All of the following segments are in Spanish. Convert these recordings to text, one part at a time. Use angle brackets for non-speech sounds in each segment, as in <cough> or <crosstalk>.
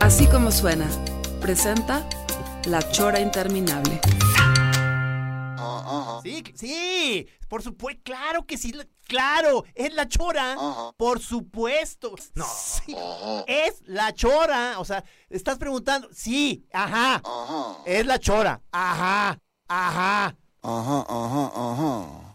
Así como suena, presenta La Chora Interminable. Sí, sí, por supuesto, claro que sí, la- claro, es la chora, por supuesto. No, sí, es la chora, o sea, estás preguntando, sí, ajá, es la chora, ajá, ajá. Ajá, ajá, ajá. Ajá.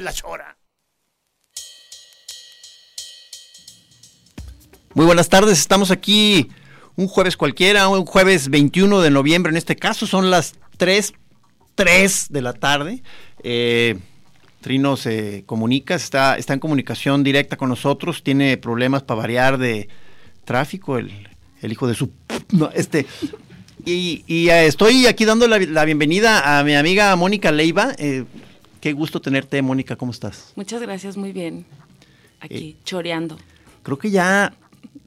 La. Muy buenas tardes, estamos aquí un jueves cualquiera, un jueves 21 de noviembre en este caso, son las 3, 3 de la tarde. Eh, Trino se comunica, está, está en comunicación directa con nosotros, tiene problemas para variar de tráfico, el, el hijo de su... <laughs> Este, y, eh, estoy aquí dando la, la bienvenida a mi amiga Mónica Leiva. Eh, qué gusto tenerte, Mónica, ¿cómo estás? Muchas gracias, muy bien. Aquí, choreando. Creo que ya,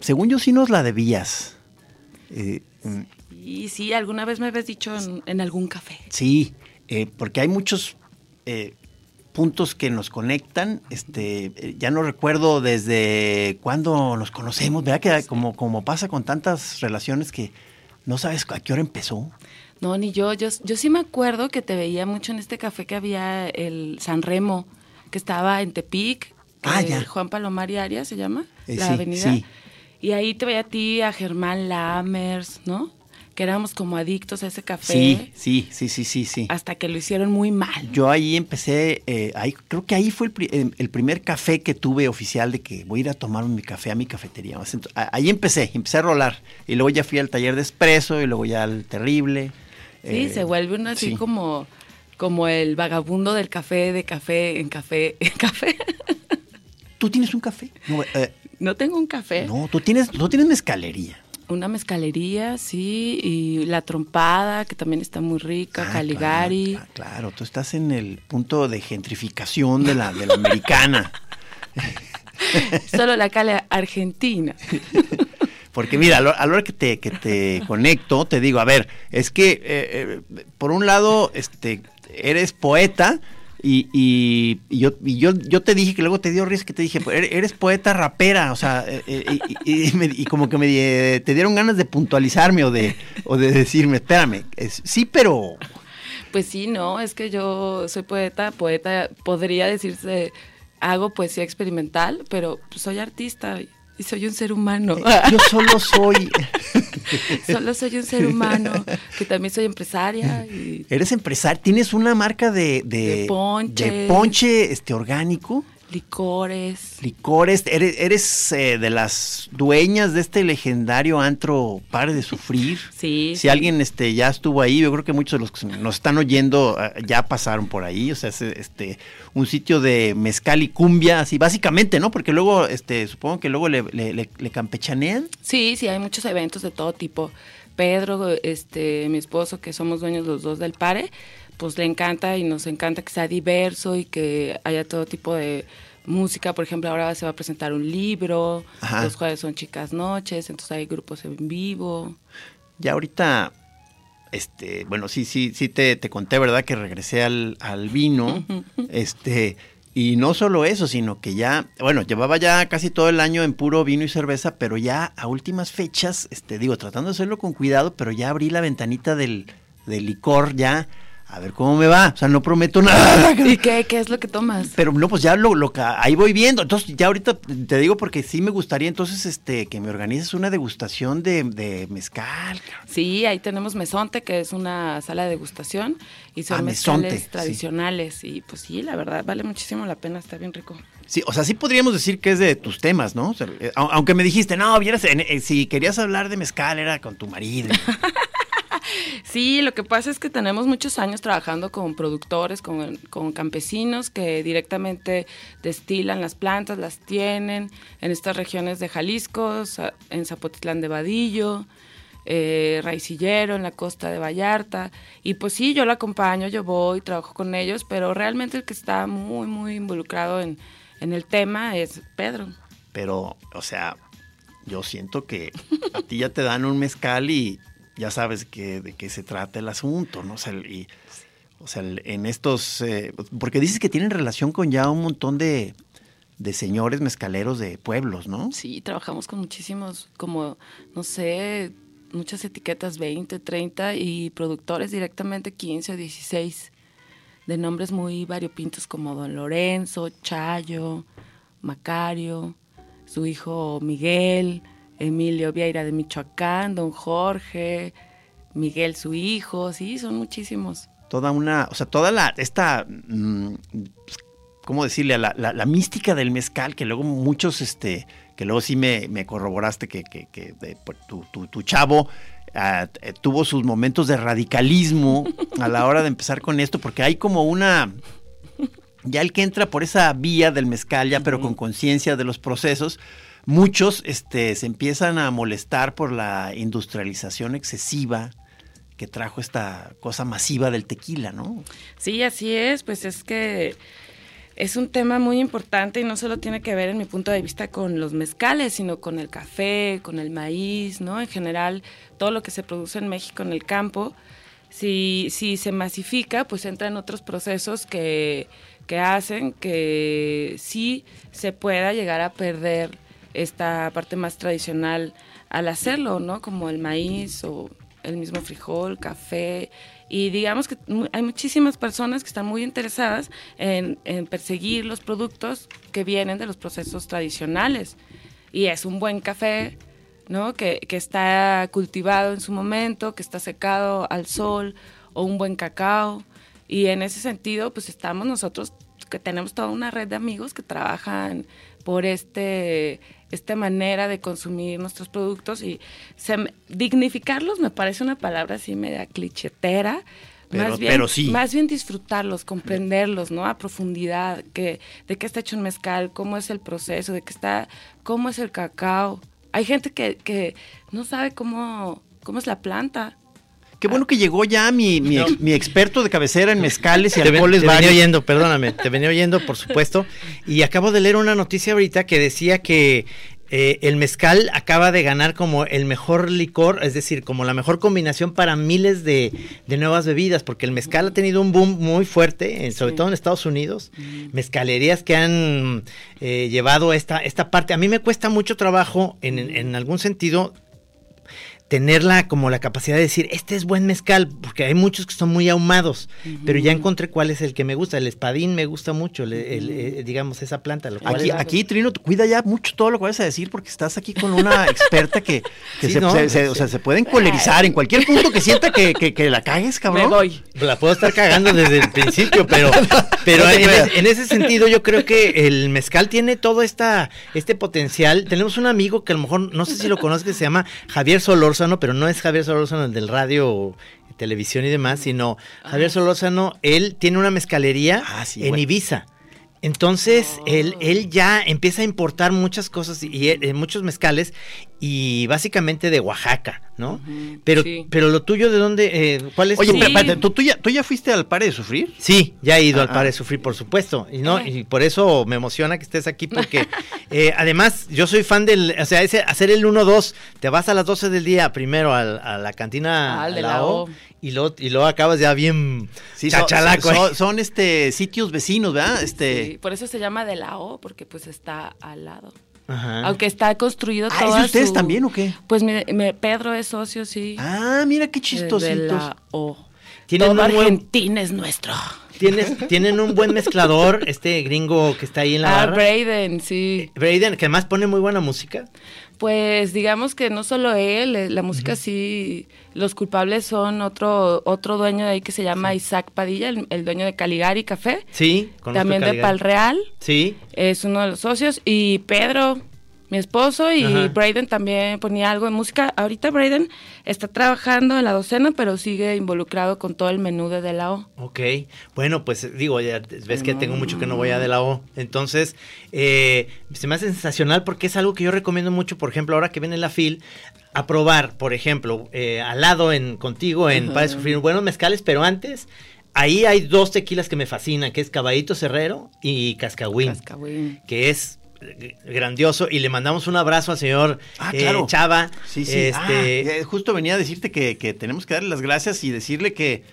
según yo sí nos la debías. Eh, Y sí, alguna vez me habías dicho en, en algún café. Sí, eh, porque hay muchos eh, puntos que nos conectan. Este, eh, ya no recuerdo desde cuándo nos conocemos, ¿verdad? Que como, como pasa con tantas relaciones que no sabes a qué hora empezó. No, ni yo. yo. Yo sí me acuerdo que te veía mucho en este café que había el San Remo, que estaba en Tepic. Ah, eh, ya. Juan Palomar Arias se llama, Eh, la sí, avenida. sí. Y ahí te veía a ti, a Germán Lammers, ¿no? Que éramos como adictos a ese café. Sí, sí, sí, sí, sí, sí. Hasta que lo hicieron muy mal. Yo ahí empecé, eh, ahí, creo que ahí fue el, pri- el- primer café que tuve oficial de que voy a ir a tomar mi café a mi cafetería. Ahí empecé, empecé a rolar. Y luego ya fui al taller de espresso y luego ya al terrible. Sí, Eh, se vuelve uno así sí. como, como el vagabundo del café, de café en café <laughs> en café. ¿Tú tienes un café? No, eh, No tengo un café. no, tú tienes, tú tienes mezcalería. Una mezcalería, sí, y la trompada, que también está muy rica, Ah, Caligari. Claro, claro, tú estás en el punto de gentrificación de la, de la americana. <laughs> Solo la cale argentina. <laughs> Porque mira, a la hora que te, que te <laughs> conecto, te digo, a ver, es que eh, eh, por un lado, este, eres poeta y, y- y yo, y yo, yo te dije que luego te dio risa que te dije, "Pues, eres, poeta rapera, o sea, eh, y, me- y como que me te dieron ganas de puntualizarme o de, o de decirme, espérame, es- sí, pero Pues sí, no, es que yo soy poeta, poeta podría decirse, hago poesía experimental, pero soy artista y soy un ser humano. yo solo soy, <laughs> Solo soy un ser humano, que también soy empresaria y eres empresario, tienes una marca de, de, De ponche. de ponche, este, orgánico. Licores. Licores, eres, eres, eh, de las dueñas de este legendario antro Pare de Sufrir. Sí, Si sí. alguien este, ya estuvo ahí, yo creo que muchos de los que nos están oyendo ah, ya pasaron por ahí. O sea, es este, un sitio de mezcal y cumbia, así básicamente, ¿no? Porque luego, este, supongo que luego le, le- le- le campechanean. Sí, sí, hay muchos eventos de todo tipo. Pedro, este, mi esposo, que somos dueños los dos del Pare, pues le encanta y nos encanta que sea diverso y que haya todo tipo de música. Por ejemplo, ahora se va a presentar un libro, Ajá. los jueves son chicas noches, entonces hay grupos en vivo. Ya ahorita, este, bueno, sí, sí, sí te, te conté, ¿verdad? Que regresé al, al vino. <laughs> este, y no solo eso, sino que ya, bueno, llevaba ya casi todo el año en puro vino y cerveza, pero ya a últimas fechas, este, digo, tratando de hacerlo con cuidado, pero ya abrí la ventanita del, del licor ya a ver cómo me va. O sea, no prometo nada. <laughs> ¿Y qué, qué es lo que tomas? Pero no, pues ya lo, lo que ahí voy viendo. Entonces, ya ahorita te digo porque sí me gustaría entonces este que me organices una degustación de, de mezcal. Sí, ahí tenemos Mesonte, que es una sala de degustación, y son Ah, mezcales Mesonte, sí. tradicionales. Y pues sí, la verdad, vale muchísimo la pena, está bien rico. Sí, o sea, sí podríamos decir que es de tus temas, ¿no? O sea, eh, au- aunque me dijiste, no, vieras, en- eh, si querías hablar de mezcal era con tu marido. <laughs> Sí, lo que pasa es que tenemos muchos años trabajando con productores, con, con campesinos que directamente destilan las plantas, las tienen en estas regiones de Jalisco, en Zapotitlán de Vadillo, eh, Raicillero, en la costa de Vallarta. Y pues sí, yo lo acompaño, yo voy, trabajo con ellos, pero realmente el que está muy, muy involucrado en, en el tema es Pedro. Pero, o sea, yo siento que a ti ya te dan un mezcal y ya sabes que, de qué se trata el asunto, ¿no? O sea, y, o sea en estos... eh, porque dices que tienen relación con ya un montón de, de señores mezcaleros de pueblos, ¿no? Sí, trabajamos con muchísimos, como, no sé, muchas etiquetas 20, 30 y productores directamente 15 o 16, de nombres muy variopintos como Don Lorenzo, Chayo, Macario, su hijo Miguel, Emilio Vieira de Michoacán, Don Jorge, Miguel su hijo, sí, son muchísimos. Toda una... O sea, toda la... Esta... mm, ¿Cómo decirle? La, la- la mística del mezcal que luego muchos, este... Que luego sí me, me corroboraste que, que- que de- por tu, tu- tu chavo ah, eh, tuvo sus momentos de radicalismo a la hora de empezar con esto, porque hay como una... Ya el que entra por esa vía del mezcal, ya pero con conciencia de los procesos, muchos este, se empiezan a molestar por la industrialización excesiva que trajo esta cosa masiva del tequila, ¿no? Sí, así es, pues es que es un tema muy importante y no solo tiene que ver en mi punto de vista con los mezcales, sino con el café, con el maíz, ¿no? En general, todo lo que se produce en México en el campo, si, si se masifica, pues entra en otros procesos que, que hacen que sí se pueda llegar a perder esta parte más tradicional al hacerlo, ¿no? Como el maíz o el mismo frijol, café. Y digamos que hay muchísimas personas que están muy interesadas en, perseguir los productos que vienen de los procesos tradicionales. Y es un buen café, ¿no? Que está cultivado en su momento, que está secado al sol, o un buen cacao. Y en ese sentido, pues estamos nosotros, que tenemos toda una red de amigos que trabajan por este esta manera de consumir nuestros productos y se dignificarlos me parece una palabra así media clichetera. Pero- más bien, pero sí. Más bien disfrutarlos, comprenderlos, ¿no? A profundidad, que, de qué está hecho un mezcal, cómo es el proceso, de qué está, cómo es el cacao. Hay gente que, que no sabe cómo, cómo es la planta. Qué bueno que llegó ya mi, mi, ex- mi experto de cabecera en mezcales y Te, ven- alcoholes te venía oyendo, perdóname, te venía oyendo, por supuesto. Y acabo de leer una noticia ahorita que decía que eh, el mezcal acaba de ganar como el mejor licor, es decir, como la mejor combinación para miles de, de nuevas bebidas, porque el mezcal ha tenido un boom muy fuerte, eh, sobre Sí. todo en Estados Unidos. Mezcalerías que han eh, llevado esta, esta parte. A mí me cuesta mucho trabajo, en, en- en algún sentido, tenerla como la capacidad de decir, este es buen mezcal, porque hay muchos que son muy ahumados, pero ya encontré cuál es el que me gusta. El espadín me gusta mucho, el- el- eh, digamos, esa planta. Lo cual Aquí, es- aquí, Trino, cuida ya mucho todo lo que vas a decir porque estás aquí con una <laughs> experta que, que Sí, se, no, se- se- sí. o sea, se pueden colerizar en cualquier punto que sienta que, que- que la cagues, cabrón. Me voy. La puedo estar cagando desde el principio, pero, pero <laughs> No en, creas. es- en ese sentido yo creo que el mezcal tiene todo esta, este potencial. Tenemos un amigo que a lo mejor, no sé si lo conoces, que se llama Javier Solórzano, pero no es Javier Solórzano el del radio, televisión y demás, sino Javier Solórzano, él tiene una mezcalería Ah, sí, en bueno. Ibiza. Entonces, él, él ya empieza a importar muchas cosas y, y, eh, muchos mezcales y básicamente de Oaxaca, ¿no? pero, sí. pero lo tuyo de dónde, eh, ¿cuál es Oye, tu- pero espérate, ¿tú, tú ya, ¿tú ya fuiste al pare de sufrir? Sí, ya he ido Ah, al Pare ah. de Sufrir, por supuesto. Y no, y por eso me emociona que estés aquí, porque <laughs> eh, además yo soy fan del, o sea, ese, hacer el 1-2, te vas a las 12 del día primero a, la cantina Ah, al de la la O, O. y luego, y luego acabas ya bien Sí, chachalaco. son, ¿eh? son, este sitios vecinos, ¿verdad? Este, Sí, por eso se llama de la O, porque pues está al lado. Ajá. Aunque está construido Ah, ¿es de ustedes su- también o qué? Pues mi- mi- Pedro es socio, sí. Ah, mira qué chistositos. De la O. Tienen Todo un buen- Argentina es nuestro. Tienes, tienen un buen mezclador, este gringo que está ahí en la Ah, barra. Braden, sí. Braden, que además pone muy buena música. Pues digamos que no solo él, eh, la música sí, los culpables son otro otro dueño de ahí que se llama Isaac Padilla, el, el dueño de Caligari Café, Sí, también de Caligari. Pal Real, Sí, es uno de los socios, y Pedro, mi esposo, y Ajá. Braden también ponía algo de música. Ahorita Braden está trabajando en la docena, pero sigue involucrado con todo el menú de De La O. ok. Bueno, pues digo, ya ves que tengo mucho que no voy a de la O. Entonces, eh, se me hace sensacional porque es algo que yo recomiendo mucho, por ejemplo, ahora que viene la FIL, a probar, por ejemplo, eh, al lado en contigo en Para Sufrir buenos mezcales, pero antes... Ahí hay dos tequilas que me fascinan, que es Caballito Cerrero y Cascahuín. Cascahuín. que es grandioso y le mandamos un abrazo al señor Ah, eh. Chava. Sí, sí. Este, Ah, justo venía a decirte que, que tenemos que darle las gracias y decirle que,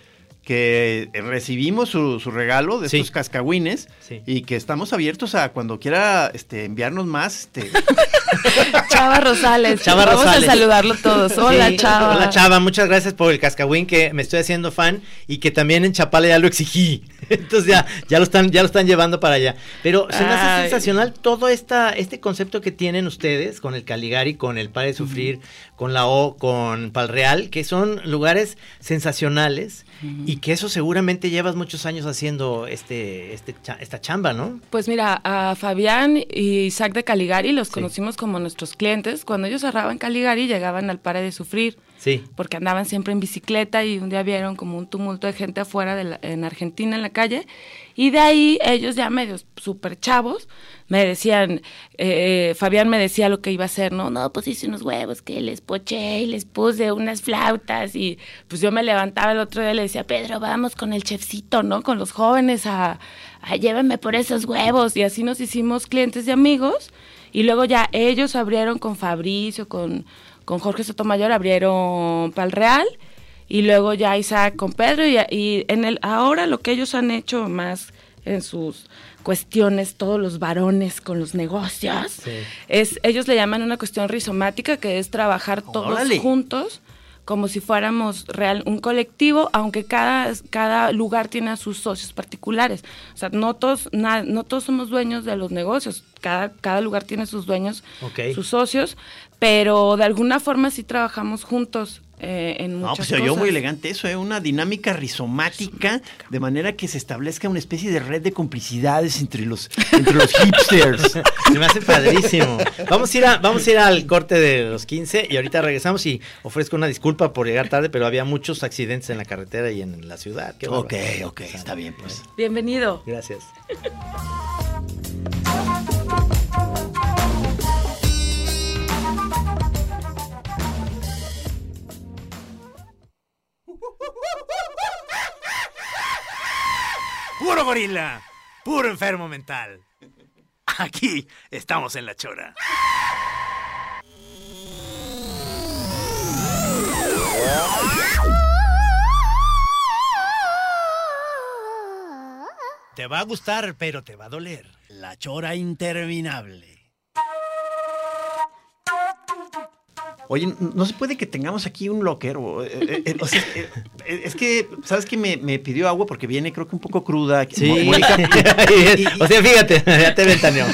que recibimos su, su regalo de Sí. estos cascagüines Sí. y que estamos abiertos a cuando quiera este, enviarnos más. Este, <laughs> Chava Rosales. Chava Vamos Rosales. a saludarlo todos. Hola, Sí, Chava. Hola Chava, muchas gracias por el cascahuín que me estoy haciendo fan y que también en Chapala ya lo exigí. <laughs> Entonces ya, ya lo están, ya lo están llevando para allá. Pero se me hace sensacional todo esta, este concepto que tienen ustedes con el Caligari, con el Padre de Sufrir, con la O, con Palreal, que son lugares sensacionales y que eso seguramente llevas muchos años haciendo este, este, esta chamba, ¿no? Pues mira, a Fabián y Isaac de Caligari los conocimos como nuestros clientes. Cuando ellos cerraban Caligari llegaban al Pare de Sufrir. Sí. Porque andaban siempre en bicicleta y un día vieron como un tumulto de gente afuera de la- en Argentina en la calle. Y de ahí ellos ya medios súper chavos me decían, eh, Fabián me decía lo que iba a hacer, ¿no? No, pues hice unos huevos que les poché y les puse unas flautas y pues yo me levantaba el otro día y le decía, Pedro, vamos con el chefcito, ¿no? Con los jóvenes a, a llévenme por esos huevos y así nos hicimos clientes y amigos y luego ya ellos abrieron con Fabricio, con, con Jorge Sotomayor, abrieron Pal Real y luego ya Isaac con Pedro y, y en el ahora lo que ellos han hecho más en sus cuestiones todos los varones con los negocios Sí. es ellos le llaman una cuestión rizomática que es trabajar todos Órale. juntos como si fuéramos real un colectivo aunque cada cada lugar tiene a sus socios particulares o sea no todos na- no todos somos dueños de los negocios cada cada lugar tiene sus dueños sus socios pero de alguna forma sí trabajamos juntos eh, en no, muchas pues se oyó muy elegante eso, ¿eh? una dinámica rizomática de manera que se establezca una especie de red de complicidades entre los, entre los hipsters. <laughs> Se me hace padrísimo. Vamos a, ir a, vamos a ir al corte de los 15 y ahorita regresamos y ofrezco una disculpa por llegar tarde, pero había muchos accidentes en la carretera y en la ciudad. Qué ok, ok, está bien, pues. bienvenido Gracias. <laughs> Puro gorila, puro enfermo mental. Aquí estamos en la chora. Te va a gustar, pero te va a doler. La chora interminable. Oye, no se puede que tengamos aquí un locker. o, eh, eh, eh, o sea, eh, eh, es que, ¿sabes que me, me pidió agua porque viene, creo que un poco cruda. Sí. Mónica, <laughs> o sea, fíjate, <laughs> ya te ventaneó.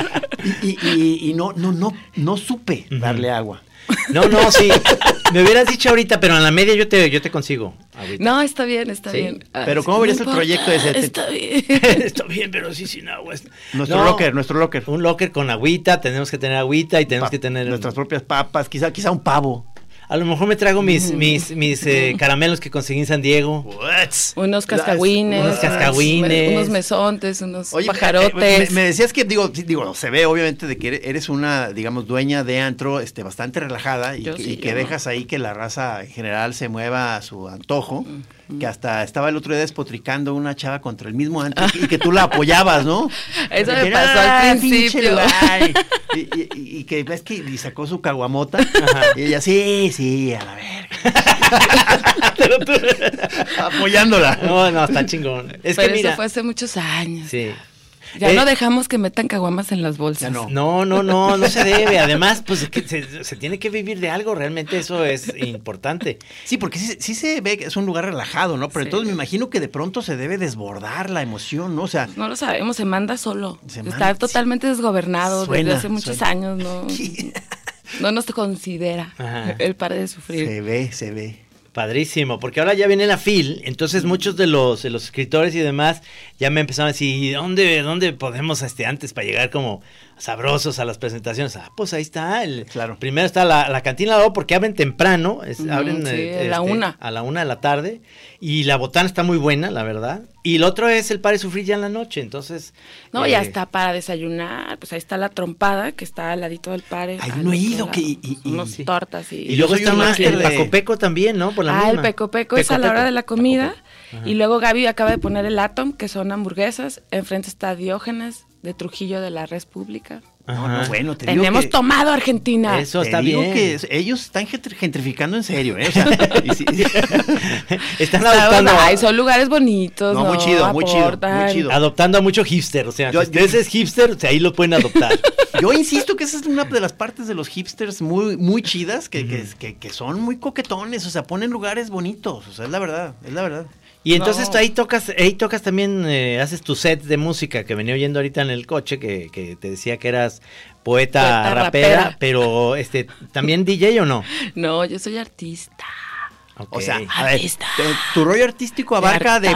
<laughs> y, y- y- y no, no, no, no supe darle agua. <laughs> No, no, sí. Me hubieras dicho ahorita, pero en la media yo te, yo te consigo. ahorita. no está bien está Sí, bien pero ¿cómo no verías el importa, proyecto ese? Está <laughs> bien Está bien, pero sí sin agua. Nuestro No, locker, nuestro locker. Un locker con agüita, tenemos que tener agüita y tenemos Pa- que tener... nuestras propias papas, quizá, quizá un pavo. A lo mejor me traigo mis, mis, mis eh, caramelos que conseguí en San Diego. unos cascahuines. Unos cascahuines. unos mesontes unos Oye, pajarotes. eh, me, me decías que, digo, sí, digo, se ve obviamente de que eres- una, digamos, dueña de antro, este, bastante relajada y, que- sí, y que yo. dejas ahí que la raza en general se mueva a su antojo, que hasta estaba el otro día despotricando una chava contra el mismo antro y que tú la apoyabas, ¿no? <laughs> Eso me pasó al "Ah, pinche principio". <laughs> Y, y- y- y que ves que y sacó su caguamota y ella, sí, sí, a la verga. <laughs> Apoyándola. No, no, está chingón. Es pero que mira... eso fue hace muchos años Sí. Ya Eh, no dejamos que metan caguamas en las bolsas. no. No, no, no, no se debe. Además, pues que se, se tiene que vivir de algo, realmente eso es importante. Sí, porque sí, sí se ve que es un lugar relajado, ¿no? Pero Sí. entonces me imagino que de pronto se debe desbordar la emoción, ¿no? O sea, No lo sabemos, se manda solo. Se Está totalmente desgobernado Suena, desde hace muchos suena. años, ¿no? <laughs> No nos considera Ajá. el par de sufrir. se ve, se ve. Padrísimo, porque ahora ya viene la FIL, entonces muchos de los, de los escritores y demás ya me empezaron a decir, ¿y ¿dónde, dónde podemos este, antes para llegar como sabrosos a las presentaciones? Ah, pues ahí está, el, Claro. primero está la, la cantina porque abren temprano, es- abren sí, eh, a la este, una. a la una de la tarde, y la botana está muy buena, la verdad, y el otro es el Pare Sufrir ya en la noche, entonces... No, eh, ya está para desayunar, pues ahí está la trompada que está al ladito del pare. Ay, al no he ido, que- y- y- Unos sí. tortas y... Y luego está más el de- Paco Peco también, ¿no? Por la ah, el misma. peco peco es a la hora de la comida. Ajá. Y luego Gaby acaba de poner el Atom, que son hamburguesas. Enfrente está Diógenes, de Trujillo de la Res Pública. No, no, bueno, te digo Tenemos que- tomado Argentina. Eso te está digo bien. que ellos están gentr- gentrificando en serio, ¿eh? O sea, <laughs> y <laughs> Están Está- adoptando, ay, son lugares bonitos, No, ¿no? muy chido, muy chido, muy chido. adoptando a mucho hipster, o sea, Yo- si ustedes es hipster, o sea, ahí lo pueden adoptar. <laughs> Yo insisto que esa es una de las partes de los hipsters muy, muy chidas, que, que, que- que son muy coquetones, o sea, ponen lugares bonitos, o sea, es la verdad, es la verdad. Y entonces No. tú ahí tocas, ahí tocas también, eh, haces tu set de música que venía oyendo ahorita en el coche, que, que te decía que eras poeta, Poeta, rapera, rapera. pero este, ¿también DJ o no? <laughs> No, yo soy artista. O sea, a ver, tu rollo artístico abarca de,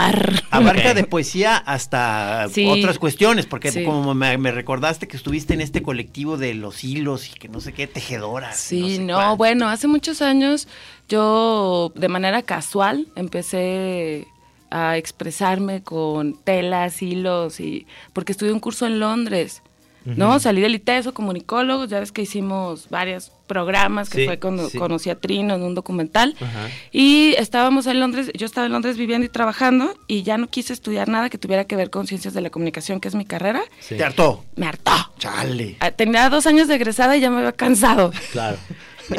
abarca de poesía hasta Sí. otras cuestiones, porque Sí. como me, me recordaste que estuviste en este colectivo de los hilos y que no sé qué, tejedoras. Sí, sé no, bueno, hace muchos años yo de manera casual empecé a expresarme con telas, hilos y porque estudié un curso en Londres. ¿No? Salí del ITESO, comunicólogos, ya ves que hicimos varios programas, que Sí, fue cuando sí. conocí a Trino en un documental. Y estábamos en Londres, yo estaba en Londres viviendo y trabajando y ya no quise estudiar nada que tuviera que ver con ciencias de la comunicación, que es mi carrera. Sí, Te hartó. Me hartó. Chale. Ah, Tenía dos años de egresada y ya me había cansado. claro.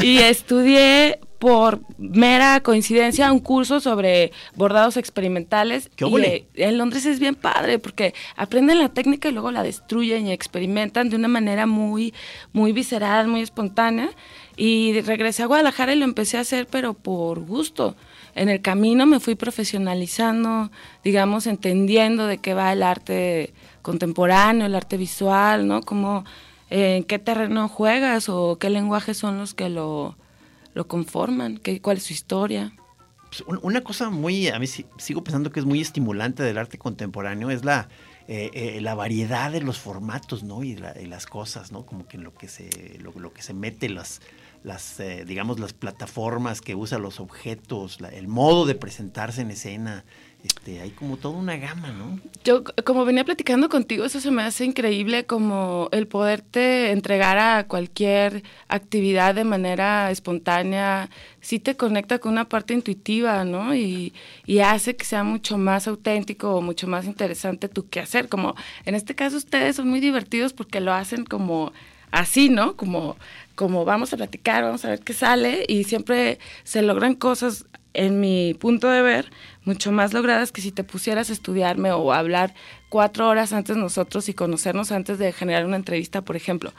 Y estudié por mera coincidencia un curso sobre bordados experimentales. ¡Qué y eh, en Londres es bien padre porque aprenden la técnica y luego la destruyen y experimentan de una manera muy, muy visceral, muy espontánea. Y regresé a Guadalajara y lo empecé a hacer, pero por gusto. En el camino me fui profesionalizando, digamos, entendiendo de qué va el arte contemporáneo, el arte visual, ¿no? Cómo, eh, en qué terreno juegas o qué lenguajes son los que lo, lo conforman, qué, cuál es su historia. Pues, un- una cosa muy, a mí sigo pensando que es muy estimulante del arte contemporáneo es la, eh, eh, la variedad de los formatos, ¿no? Y, la- y las cosas, ¿no? Como que en lo que se, lo, que se mete, las, las eh, digamos, las plataformas que usa los objetos, el modo de presentarse en escena, este, hay como toda una gama, ¿no? Yo, como venía platicando contigo, eso se me hace increíble como el poderte entregar a cualquier actividad de manera espontánea, sí te conecta con una parte intuitiva, ¿no? Y, y hace que sea mucho más auténtico o mucho más interesante tu quehacer. Como en este caso ustedes son muy divertidos porque lo hacen como así, ¿no? Como, como vamos a platicar, vamos a ver qué sale y siempre se logran cosas en mi punto de ver, mucho más logradas que si te pusieras a estudiarme o a hablar cuatro horas antes nosotros y conocernos antes de generar una entrevista, por ejemplo.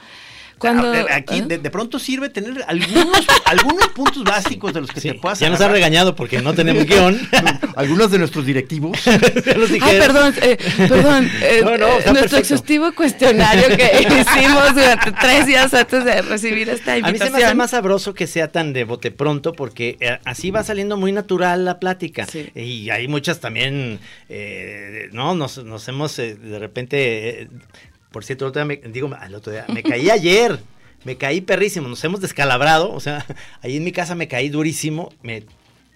Cuando, Ah, Aquí ¿eh? de, de pronto sirve tener algunos, <laughs> algunos puntos básicos de los que Sí, te puedas ya nos ha regañado porque no tenemos guion. <laughs> Algunos de nuestros directivos. <laughs> Ya los Ah, perdón, eh, perdón. eh, No, no, nuestro perfecto. exhaustivo cuestionario que hicimos durante tres días antes de recibir esta A mí invitación. se me hace más sabroso que sea tan de bote pronto porque eh, así va saliendo muy natural la plática. Sí. Y hay muchas también, eh, ¿no? Nos, nos hemos eh, de repente, eh, por cierto, el otro día me, digo, al otro día, me <laughs> caí ayer, me caí perrísimo, nos hemos descalabrado, o sea, <laughs> ahí en mi casa me caí durísimo, me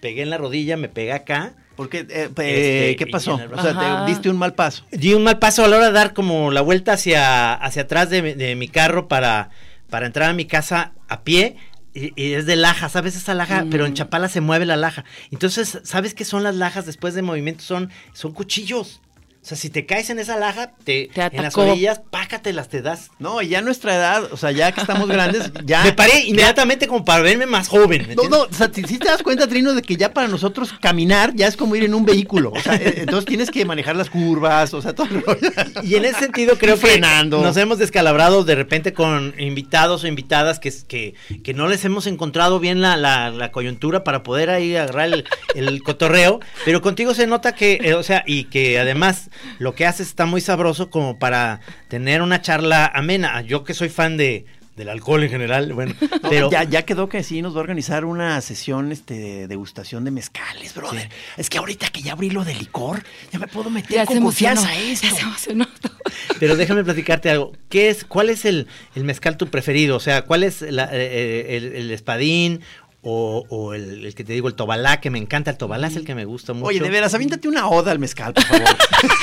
pegué en la rodilla, me pegué acá. Porque, eh, Este, ¿qué pasó? O sea, te diste un mal paso. Di un mal paso a la hora de dar como la vuelta hacia, hacia atrás de, mi- de mi carro para, para entrar a mi casa a pie. Y, y es de laja, ¿sabes esa laja? Pero en Chapala se mueve la laja. Entonces, ¿sabes qué son las lajas después de movimiento? Son, son cuchillos. O sea, si te caes en esa laja, te, Te en las orillas, pácatelas, te das. No, y ya nuestra edad, o sea, ya que estamos grandes, <laughs> ya. Me paré inmediatamente como para verme más joven. ¿me No, no, o sea, si, si te das cuenta, Trino, de que ya para nosotros caminar ya es como ir en un vehículo. O sea, eh, entonces tienes que manejar las curvas, o sea, todo el rollo. Y en ese sentido creo que frenando. nos hemos descalabrado de repente con invitados o invitadas que, que, que no les hemos encontrado bien la, la- la coyuntura para poder ahí agarrar el, el cotorreo, pero contigo se nota que, eh, o sea, y que además lo que haces está muy sabroso como para tener una charla amena. Yo que soy fan de del alcohol en general, bueno, <laughs> No, pero ya, ya quedó que sí nos va a organizar una sesión este, de degustación de mezcales, brother. Es que ahorita que ya abrí lo de licor, ya me puedo meter Ya con confianza a esto. Ya se emocionó. <laughs> Pero déjame platicarte algo. ¿Qué es, ¿Cuál es el, el mezcal tu preferido? O sea, ¿cuál es la- eh, el, el espadín o, o el, el que te digo, el tobalá, que me encanta? El tobalá es el que me gusta mucho. Oye, de veras, aviéntate una oda al mezcal, por favor.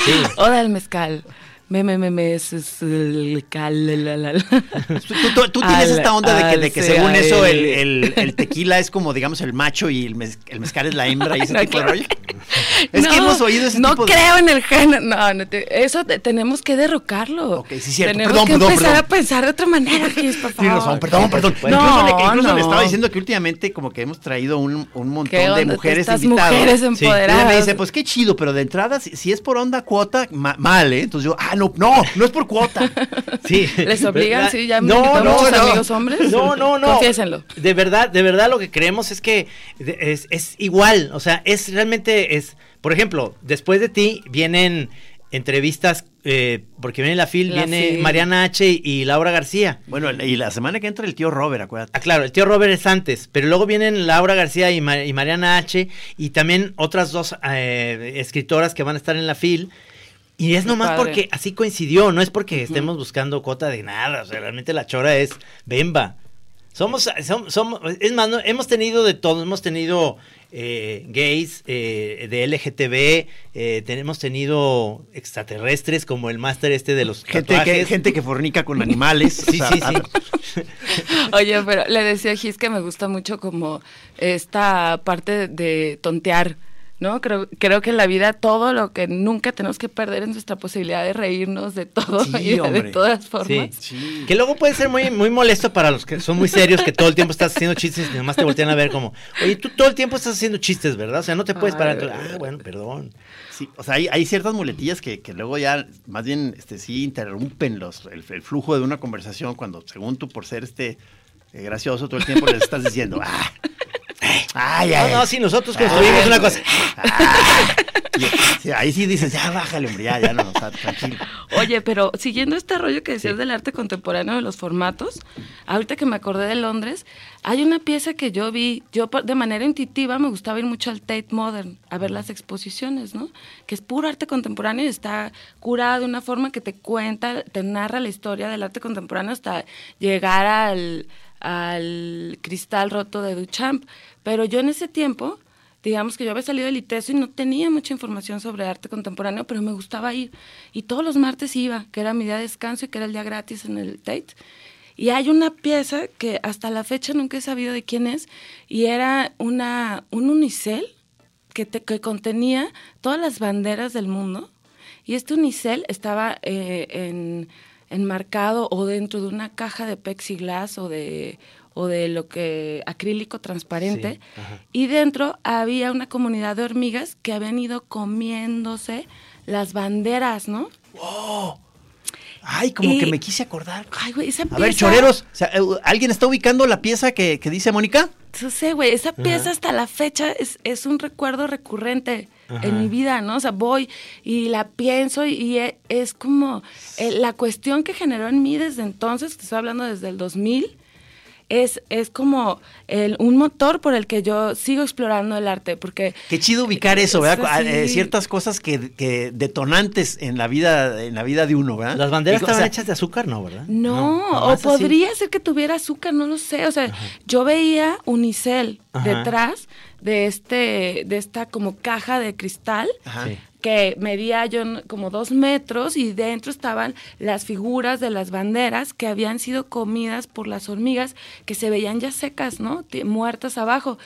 Sí. Oda al mezcal. Me, me, me, me, es, es el cal, la, la, la. Tú, tú- tú tienes Al- esta onda de que, de que según eso el, el- el- el tequila es como, digamos, el macho y el, mez- el mezcal es la hembra y ese <laughs> No, tipo de rollo. <laughs> Es que No, hemos oído ese no tipo de... creo en el género. No, no te- eso te- tenemos que derrocarlo. Ok, sí, cierto. Tenemos Perdón, que perdón, empezar perdón. a pensar de otra manera, Gis, por favor. Tienes razón, perdón, perdón. Bueno, incluso le, no, incluso le no. estaba diciendo que últimamente como que hemos traído un, un montón ¿Qué de mujeres Estas invitadas. mujeres Sí. empoderadas. Y ella me dice, pues qué chido, pero de entrada, si, si es por onda cuota, ma- mal, ¿eh? Entonces yo, ah, no, no, no es por cuota. <laughs> Sí. ¿Les obligan? ¿Verdad? Sí, ya me no, no, muchos no. amigos hombres. No, no, no. Confiésenlo. De verdad, de verdad lo que creemos es que es, es igual. O sea, es realmente, es, por ejemplo, después de ti vienen entrevistas, eh, porque viene la FIL, La viene FIL. Mariana H. y Laura García. Bueno, y la semana que entra el tío Robert, acuérdate. Ah, claro, el tío Robert es antes, pero luego vienen Laura García y Mariana H. y también otras dos eh, escritoras que van a estar en la FIL. Y es nomás padre. porque así coincidió, no es porque estemos buscando cota de nada, o sea, realmente la chora es bemba. Somos, som- somos, es más, no, hemos tenido de todo, hemos tenido eh, gays, eh, de LGTB, eh, hemos tenido extraterrestres como el máster este de los Gente que, gente que fornica con animales. Sí, o sea, sí, sí. <laughs> Oye, pero le decía a Gis que me gusta mucho como esta parte de tontear, ¿no? Creo, creo que en la vida todo lo que nunca tenemos que perder es nuestra posibilidad de reírnos de todo Sí, y de, de todas formas. Sí. Que luego puede ser muy, muy molesto para los que son muy serios, que todo el tiempo estás haciendo chistes y nomás te voltean a ver como, oye, tú todo el tiempo estás haciendo chistes, ¿verdad? O sea, no te puedes Ay, parar. ah, bueno, perdón. Sí, o sea, hay, hay ciertas muletillas que, que luego ya más bien este, sí interrumpen los, el, el flujo de una conversación cuando, según tú, por ser este eh, gracioso todo el tiempo, les estás diciendo, ah, ay, No, ay. no, sí, nosotros construimos una cosa. <laughs> Ahí sí dices, ya bájale, hombre, ya, ya no, o sea, tranquilo. Oye, pero siguiendo este rollo que decías del arte contemporáneo de los formatos, ahorita que me acordé de Londres, hay una pieza que yo vi, yo de manera intuitiva me gustaba ir mucho al Tate Modern a ver las exposiciones, ¿no? Que es puro arte contemporáneo y está curado de una forma que te cuenta, te narra la historia del arte contemporáneo hasta llegar al, al cristal roto de Duchamp. Pero yo en ese tiempo digamos que yo había salido del ITESO y no tenía mucha información sobre arte contemporáneo, pero me gustaba ir. Y todos los martes iba, que era mi día de descanso y que era el día gratis en el Tate. Y hay una pieza que hasta la fecha nunca he sabido de quién es, y era una, un unicel que, que contenía todas las banderas del mundo. Y este unicel estaba eh, en- enmarcado o dentro de una caja de plexiglas o de, o de lo que acrílico transparente. Sí, y dentro había una comunidad de hormigas que habían ido comiéndose las banderas, ¿no? Ay, como Y- que me quise acordar. Ay, güey, esa A pieza... ver, choreros, o sea, eh, ¿alguien está ubicando la pieza que, que dice Mónica? No sé, güey, esa pieza hasta la fecha es, es un recuerdo recurrente Ajá. en mi vida, ¿no? O sea, voy y la pienso y, y e- es como eh, la cuestión que generó en mí desde entonces, te estoy hablando desde el 2000, es, es como el- un motor por el que yo sigo explorando el arte, porque... Qué chido ubicar eso, ¿verdad? Eh, ciertas cosas que, que detonantes en la vida, en la vida de uno, ¿verdad? Las banderas Y, o estaban sea, hechas de azúcar, ¿no, verdad? No, o así. podría ser que tuviera azúcar, no lo sé. O sea, yo veía unicel Ajá. detrás de este, de esta como caja de cristal Ajá. Sí. Que medía yo como dos metros y dentro estaban las figuras de las banderas que habían sido comidas por las hormigas que se veían ya secas, ¿no? Muertas abajo.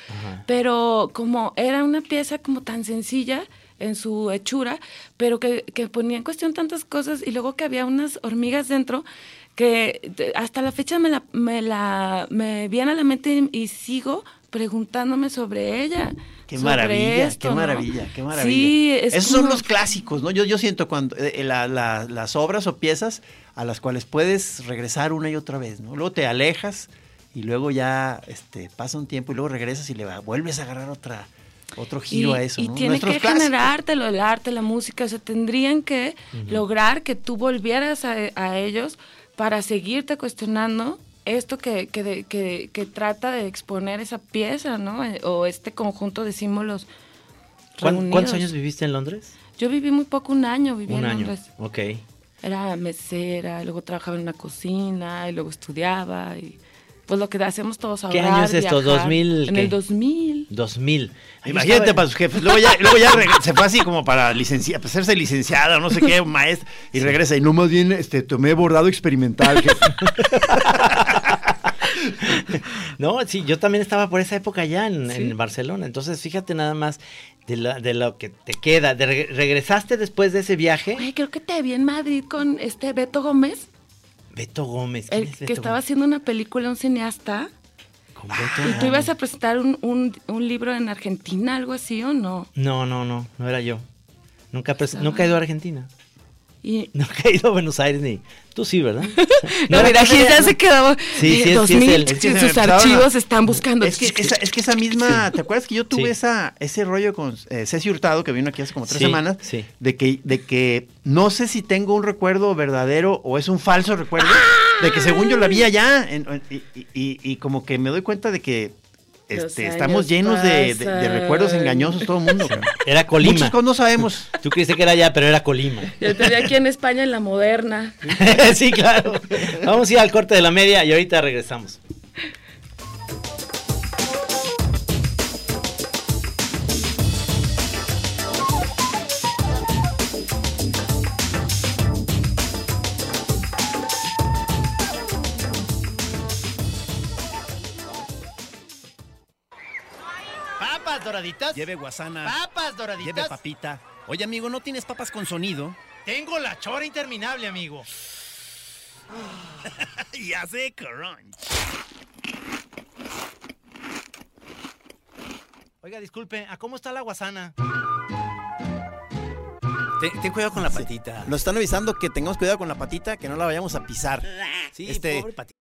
Pero como era una pieza como tan sencilla, en su hechura, pero que, que ponía en cuestión tantas cosas y luego que había unas hormigas dentro que hasta la fecha me la, me la me viene a la mente y, y sigo preguntándome sobre ella. Qué sobre maravilla, esto, qué ¿no? maravilla, qué maravilla. Sí, es Esos son los clásicos, ¿no? Yo, yo siento cuando eh, la- la- las obras o piezas a las cuales puedes regresar una y otra vez, ¿no? Luego te alejas y luego ya este, pasa un tiempo y luego regresas y le vuelves a agarrar otra, otro giro y, a eso, y ¿no? tiene Nuestros que clásicos. generártelo, el arte, la música, o sea, tendrían que lograr que tú volvieras a, a ellos para seguirte cuestionando esto que, que, de- que- que trata de exponer esa pieza, ¿no? Eh, O este conjunto de símbolos. ¿Cuán- reunidos. ¿Cuántos años viviste en Londres? Yo viví muy poco, un año viví Un en año. Londres. Ok. Era mesera, luego trabajaba en una cocina, y luego estudiaba, y pues lo que hacemos todos ahora. ¿Qué año es esto? viajar. ¿2000 En qué? el 2000. 2000. Ahí Imagínate estaba- para sus jefes. Luego ya, <laughs> luego ya se fue así como para licenciar, para hacerse licenciada, no sé qué, maestra, y regresa. Y no más bien este, tomé bordado experimental. jefe. <laughs> No, sí, yo también estaba por esa época ya en, Sí. en Barcelona. Entonces, fíjate nada más de, la- de lo que te queda. De ¿Regresaste después de ese viaje? Oye, creo que te vi en Madrid con este Beto Gómez, Beto Gómez. ¿quién el es que Beto estaba Gómez? haciendo una película, un cineasta. Con Beto ¿Y tú ibas a presentar un, un- un libro en Argentina, algo así o no? No, no, no, no era yo. Nunca, nunca he ido a Argentina. Y, <laughs> Nunca he ido a Buenos Aires ni. Tú sí, ¿verdad? <laughs> no, mira, aquí ya se quedó. Sí, sí, es- 2000, sí es el- Es que se me sus archivos están buscando. Es que, esa, es que esa misma, ¿te acuerdas que yo tuve Sí. esa, ese rollo con eh, Ceci Hurtado, que vino aquí hace como tres Sí, semanas, sí. de, que, de que no sé si tengo un recuerdo verdadero o es un falso recuerdo, de que según yo la vi allá, en- en- y, y- y- y como que me doy cuenta de que este, estamos llenos de, de- de recuerdos engañosos todo el mundo. <laughs> Era Colima. Muchas cosas no sabemos. <laughs> Tú creíste que era allá, pero era Colima. <laughs> Yo te vi aquí en España en la moderna. sí, claro. Vamos a ir al corte de la media y ahorita regresamos. Papas doraditas. Lleve guasana. Papas doraditas. Lleve papita. Oye, amigo, ¿no tienes papas con sonido? Tengo la chora interminable, amigo. <laughs> y hace crunch. Oiga, disculpe, ¿a cómo está la guasana? Ten, ten cuidado con la patita. Nos están avisando que tengamos cuidado con la patita, que no la vayamos a pisar. Sí, este- pobre patita.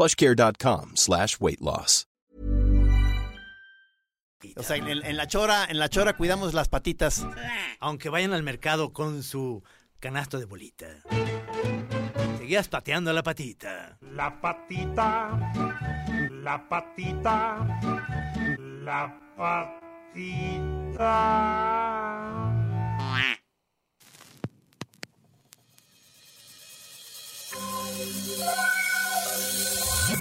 plushcare.com slash weight loss. O sea, en, en la chora, en la chora cuidamos las patitas. Aunque vayan al mercado con su canasto de bolita. Seguías pateando la patita. La patita, la patita, la patita.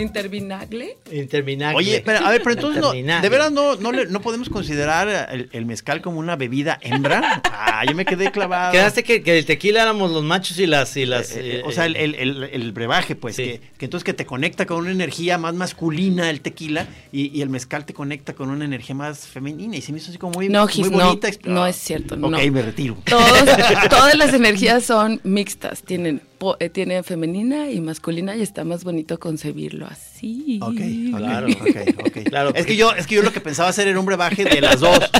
Interminagle. Interminable. Oye, pero, a ver, pero entonces, no. ¿de veras no, no, le- no podemos considerar el, el mezcal como una bebida hembra? Ah, yo me quedé clavado. Quedaste que, que el tequila éramos los machos y las... Y las Eh, eh, o sea, el, eh, el- el- el brebaje, pues, Sí. que, que entonces que te conecta con una energía más masculina el tequila y, y el mezcal te conecta con una energía más femenina y se me hizo así como muy, No, muy no, bonita. exp- no es cierto, Ok, no. me retiro. Todos, <laughs> todas las energías son mixtas, tienen, po- eh, tienen femenina y masculina y está más bonito concebirlo así. Ok, Claro. ok, ok. Claro, es que yo, es que yo lo que pensaba hacer era un brebaje de las dos. <laughs>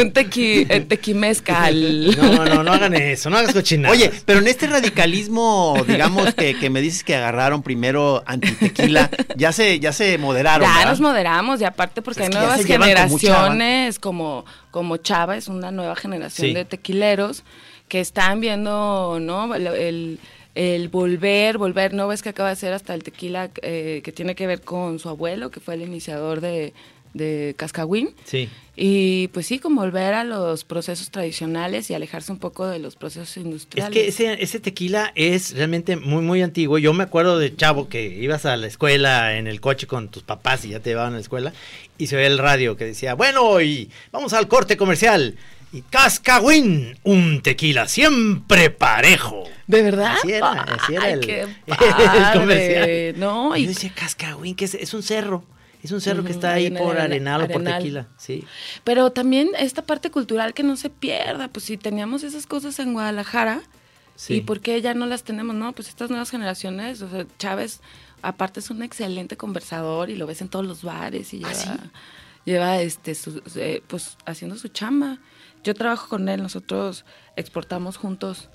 Un tequi, eh, tequimezcal. No, no, no hagan eso, no hagas cochinadas. Oye, pero en este radicalismo, digamos que, que me dices que agarraron primero antitequila, ya se, ya se moderaron. Ya ¿verdad? nos moderamos y aparte porque Es hay nuevas generaciones como, como Chava, es una nueva generación Sí. de tequileros que están viendo, ¿no? El, el- volver, volver, ¿no ves que acaba de hacer hasta el tequila eh, que tiene que ver con su abuelo, que fue el iniciador de, de cascahuín. Sí. Y pues sí, como volver a los procesos tradicionales y alejarse un poco de los procesos Es industriales. que ese, ese tequila es realmente muy, muy antiguo. Yo me acuerdo de chavo que ibas a la escuela en el coche con tus papás y ya te llevaban a la escuela y se oía el radio que decía, bueno, y vamos al corte comercial. Y Cascahuín, un tequila siempre parejo. ¿De verdad? Así era, así era Ay, el, qué <laughs> el comercial. No, y yo decía, Cascahuín, que es, es un cerro. Es un cerro que está ahí por arena- Arenal o por. Tequila. Sí. Pero también esta parte cultural que no se pierda, pues si teníamos esas cosas en Guadalajara, Sí. ¿y por qué ya no las tenemos? No, pues estas nuevas generaciones, o sea, Chávez aparte es un excelente conversador y lo ves en todos los bares y ¿Ah, lleva, lleva este, su- eh, pues haciendo su chamba. Yo trabajo con él, nosotros exportamos juntos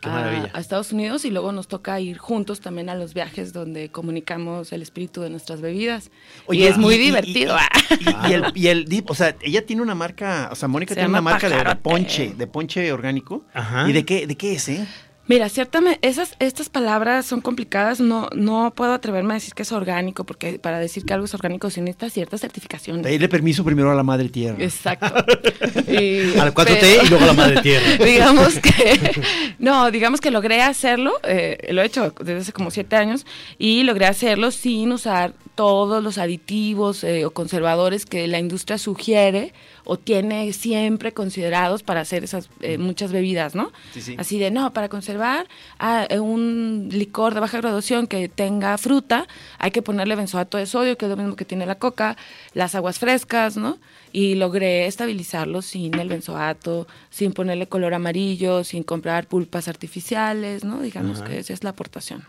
Qué a, maravilla. a Estados Unidos y luego nos toca ir juntos también a los viajes donde comunicamos el espíritu de nuestras bebidas. y es muy y- y- divertido. Y, y el, <laughs> y el dip, o sea, ella tiene una marca, o sea, Mónica Se tiene una marca de, ponche, de ponche orgánico. Ajá. ¿Y de qué, de qué es, eh? Mira, ciertamente, esas, estas palabras son complicadas, no, no puedo atreverme a decir que es orgánico, porque para decir que algo es orgánico se necesita cierta certificación. Pedirle permiso primero a la madre tierra. Exacto. <laughs> Y- A la 4T pero- y luego a la madre tierra. <laughs> digamos que, no, digamos que logré hacerlo, eh, lo he hecho desde hace como siete años, y logré hacerlo sin usar todos los aditivos eh, o conservadores que la industria sugiere o tiene siempre considerados para hacer esas eh, muchas bebidas, ¿no? Sí, sí. Así de, no, para conservar ah, eh, un licor de baja graduación que tenga fruta, hay que ponerle benzoato de sodio, que es lo mismo que tiene la coca, las aguas frescas, ¿no? Y logré estabilizarlo sin el benzoato, sin ponerle color amarillo, sin comprar pulpas artificiales, ¿no? Digamos que esa es la aportación.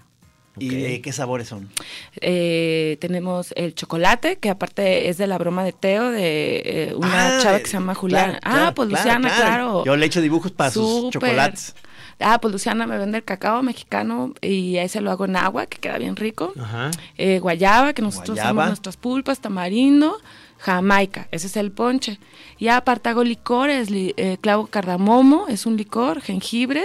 ¿Y de qué sabores son? Eh, tenemos el chocolate, que aparte es de la broma de Teo, de eh, una Ah, chava que se llama Juliana. claro, ah, claro, pues claro, Luciana, claro. claro. Yo le echo dibujos para sus chocolates. Ah, pues Luciana me vende el cacao mexicano y ese lo hago en agua, que queda bien rico. Ajá. Eh, guayaba, que nosotros Guayaba. usamos nuestras pulpas, tamarindo, jamaica, ese es el ponche. Y aparte hago licores, li- eh, clavo cardamomo, es un licor, jengibre,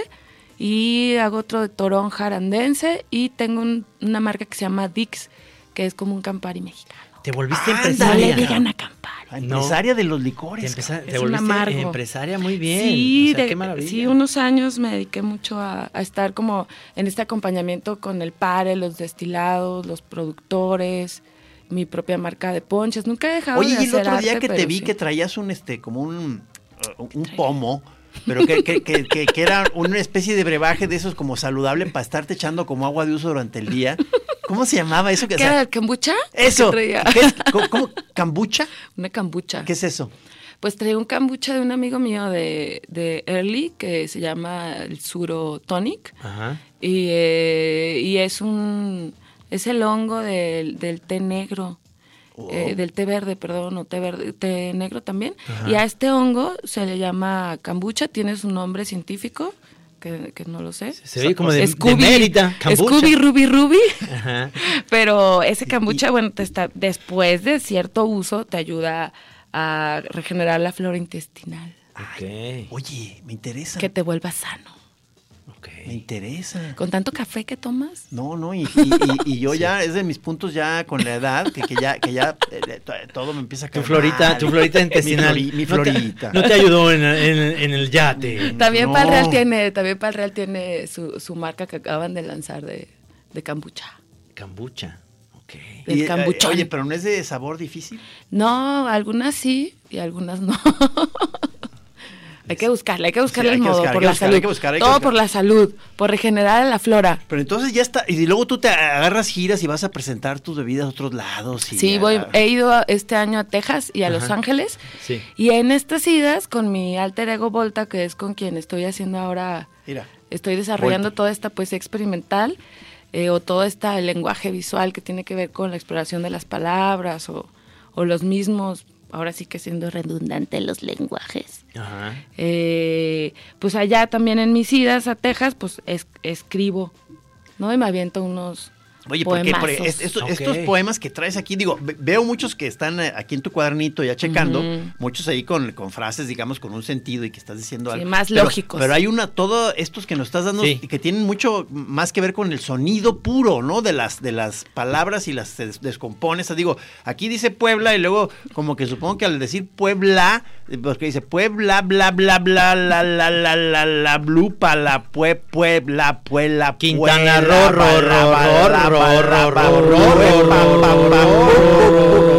y hago otro de toronja arandense, y tengo un- una marca que se llama Dix, que es como un Campari mexicano. Te volviste Ándale. No empresaria. le digan a Campari. No. empresaria de los Te, licores. empeza- te Es un volviste amargo. empresaria muy bien. Sí, O sea, de- qué maravilla. sí, unos años me dediqué mucho a, a estar como en este acompañamiento con el pare, los destilados, los productores, mi propia marca de ponches. Nunca he dejado Oye, de y el hacer otro día arte, que te vi sí. que traías un, este, como un, uh, un pomo, pero que, que, que, que- era una especie de brebaje de esos como saludable para estarte echando como agua de uso durante el día. ¿Cómo se llamaba eso? Que, o ¿Qué sea, era el kombucha? eso. ¿Qué. ¿Cómo, cómo? ¿Cambucha? Una kombucha. ¿Qué es eso? Pues traía un kombucha de un amigo mío de, de Early que se llama el Suro Tonic. Ajá. Y, eh, y es un es el hongo del, del té negro. Eh, del té verde, perdón, o té verde, té negro también. Y a este hongo se le llama kombucha, tiene su nombre científico, que, que no lo sé. Se oye como de, de Scooby, kombucha. Scooby, Ruby, Ruby. Ajá. <laughs> Pero ese kombucha, bueno, te está, después de cierto uso, te ayuda a regenerar la flora intestinal, Ok, Oye, me interesa. que te vuelva sano. Me interesa. Con tanto café que tomas. No, no, y, y- y- y yo <laughs> ya, es de mis puntos ya con la edad, que, que ya, que ya eh, to- todo me empieza a Tu caer florita, mal. tu florita <laughs> intestinal. Mi, flori- mi No te- florita. No te, ayudó en, en- en el yate. También No. Pal Real tiene, también Pal Real tiene su, su marca que acaban de lanzar de, de kombucha. Cambucha. Ok. del Y, eh, oye, pero no es de sabor difícil. No, algunas sí y algunas no. <laughs> hay que buscarle, hay que buscarle Sí, el modo buscar, por la buscar, salud. buscar, Todo por la salud, por regenerar la flora. Pero entonces ya está, y luego tú te agarras giras y vas a presentar tus bebidas a otros lados. Y Sí, ya- voy, he ido a- este año a Texas y a Los. Ángeles. Sí. Y en estas idas, con mi alter ego Volta, que es con quien estoy haciendo ahora, Mira. estoy desarrollando Volta. toda esta poesía experimental, eh, o todo este lenguaje visual que tiene que ver con la exploración de las palabras, o, o los mismos, ahora sí que siendo redundante, los lenguajes. Ajá. Eh, pues allá también en mis idas a Texas, pues es- escribo, ¿no? Y me aviento unos, Oye, porque es- estos poemas que traes aquí, digo, ve- veo muchos que están eh, aquí en tu cuadernito ya checando, muchos ahí con, con frases, digamos, con un sentido y que estás diciendo Sí, algo. más Pero- lógicos. Pero hay una, todo estos que nos estás dando Sí. y que tienen mucho más que ver con el sonido puro, ¿no? De las, de las palabras y las des- descompones. O sea, digo, aquí dice Puebla y luego como que supongo que al decir Puebla, eh, porque dice Puebla, bla, bla, bla, la, la, la, la, la, blupa, la, pue, Puebla, Puebla, Quintana Puebla, Roo, Rorro, rorro, rorro, rorro,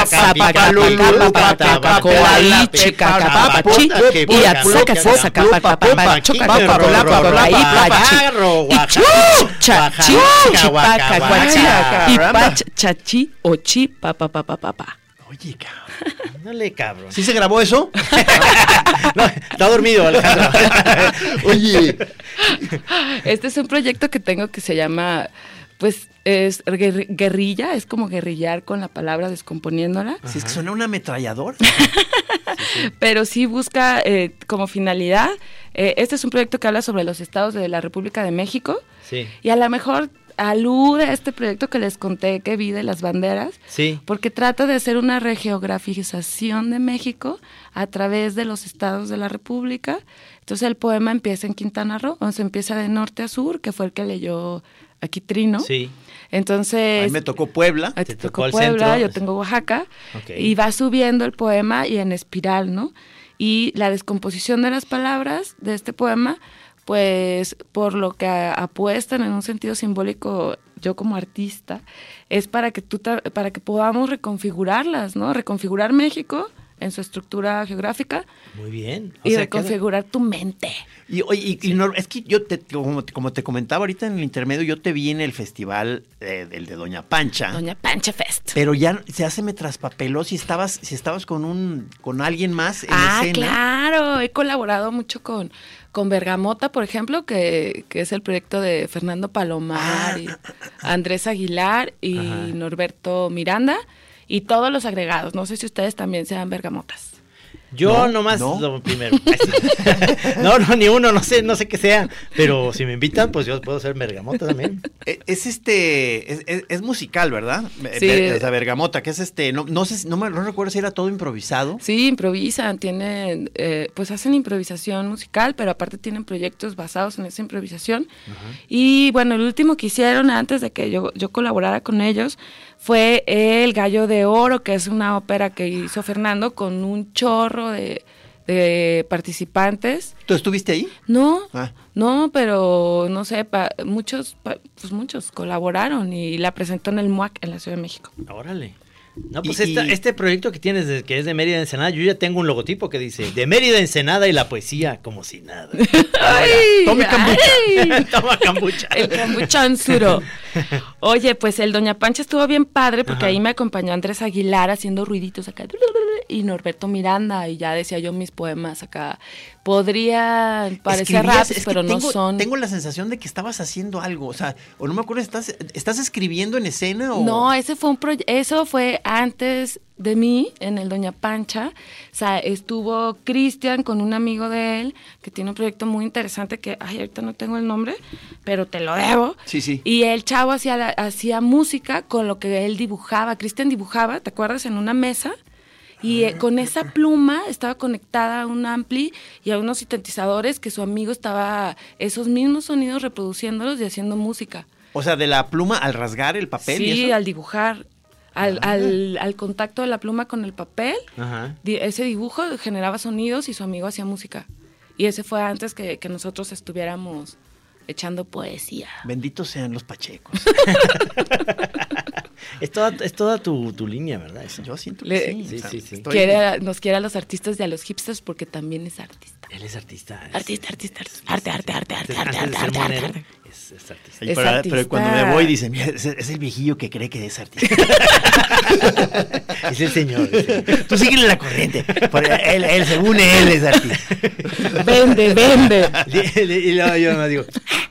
Oye, cabrón. Ándale, cabrón. ¿Sí se grabó eso? <laughs> No, está dormido, Alejandro. <laughs> Oye, Este es un proyecto que tengo que se llama, pues, es guerri- guerrilla, es como guerrillar con la palabra descomponiéndola, si es que suena una ametralladora. <laughs> pero sí busca eh, como finalidad, eh, este es un proyecto que habla sobre los estados de la República de México, Sí. y a lo mejor alude a este proyecto que les conté que vi de las banderas, Sí. porque trata de hacer una regeografización de México a través de los estados de la República. Entonces el poema empieza en Quintana Roo, o sea, empieza de norte a sur, que fue el que leyó aquí Trino. Sí. A Entonces, mí me tocó Puebla. a Te te tocó tocó Puebla, centro. yo tengo Oaxaca, Ok. y va subiendo el poema y en espiral, ¿no? Y la descomposición de las palabras de este poema, pues por lo que a- apuestan en un sentido simbólico yo como artista, es para que tú para que podamos reconfigurarlas, ¿no? Reconfigurar México en su estructura geográfica Muy bien. O y sea, queda- tu mente. Y, oye, y- y no- es que yo, te, como, como te comentaba ahorita en el intermedio, yo te vi en el festival eh, del de Doña Pancha. Doña Pancha Fest. Pero ya se hace me traspapeló si estabas, si estabas con un, con alguien más en Ah, escena. claro, he colaborado mucho con, con Bergamota, por ejemplo, que, que es el proyecto de Fernando Palomar, y Andrés Aguilar y Norberto Miranda, y todos los agregados. No sé si ustedes también sean bergamotas. Yo No, nomás no. lo primero. <laughs> no, no, ni uno, no sé, no sé qué sea. Pero si me invitan, pues yo puedo ser bergamota también. <laughs> Eh, Es este, es, es- es musical, ¿verdad? Sí. O sea, Bergamota, que es este, no, no sé, no me no recuerdo si era todo improvisado. Sí, improvisan, tienen, eh, pues hacen improvisación musical, pero aparte tienen proyectos basados en esa improvisación. Y bueno, el último que hicieron antes de que yo, yo colaborara con ellos fue El Gallo de Oro, que es una ópera que hizo Fernando con un chorro de, de participantes. ¿Tú estuviste ahí? No, Ah. no, pero no sé, pa- muchos, pa- pues muchos colaboraron y la presentó en el MUAC en la Ciudad de México. Órale. No, pues Y- esta- y- este proyecto que tienes, de- que es de Mérida Ensenada, yo ya tengo un logotipo que dice, de Mérida Ensenada y la poesía como si nada. <laughs> ¡Ay! Tome kombucha. ¡Ay! <laughs> Toma kombucha. El kombuchansuro. Oye, pues el Doña Pancha estuvo bien padre porque ahí me acompañó Andrés Aguilar haciendo ruiditos acá y Norberto Miranda y ya decía yo mis poemas acá. Podrían parecer Escribías- raps, es que pero no tengo, son. Tengo la sensación de que estabas haciendo algo, o sea, o no me acuerdo, ¿estás, estás escribiendo en escena o...? No, ese fue un eso fue antes de mí en el Doña Pancha. O sea, estuvo Cristian con un amigo de él que tiene un proyecto muy interesante que, ay, ahorita no tengo el nombre, pero te lo debo. Sí, sí. Y el chavo hacía, hacía música con lo que él dibujaba. Cristian dibujaba, ¿te acuerdas? En una mesa. Y eh, con esa pluma estaba conectada a un ampli y a unos sintetizadores que su amigo estaba esos mismos sonidos reproduciéndolos y haciendo música. O sea, de la pluma al rasgar el papel y Sí, eso. al dibujar. Al, al, al contacto de la pluma con el papel, Ajá. ese dibujo generaba sonidos y su amigo hacía música. Y ese fue antes que, que nosotros estuviéramos echando poesía. Benditos sean los pachecos. <laughs> Es toda, es toda tu, tu línea, ¿verdad? Eso. Yo siento que Le- sí. Sí, sí, sí. nos quiere a los artistas y a los hipsters porque también es artista. Él es artista. es- Artista, artista, artista. Arte, arte, arte, arte, arte, arte, arte, arte. Es, es artista. Es pero, artista. pero cuando me voy dice, mira, es, es el viejillo que cree que es artista. <laughs> Es el señor. ese. Tú síguele la corriente. él, él, según él, es artista. Vende, vende. <laughs> Y, y luego yo me digo,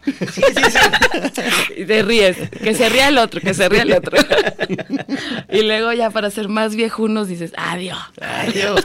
sí, sí, sí. Y te ríes. Que se ría el otro, que se ría el otro. <laughs> y luego ya para ser más viejunos dices, adiós. Adiós.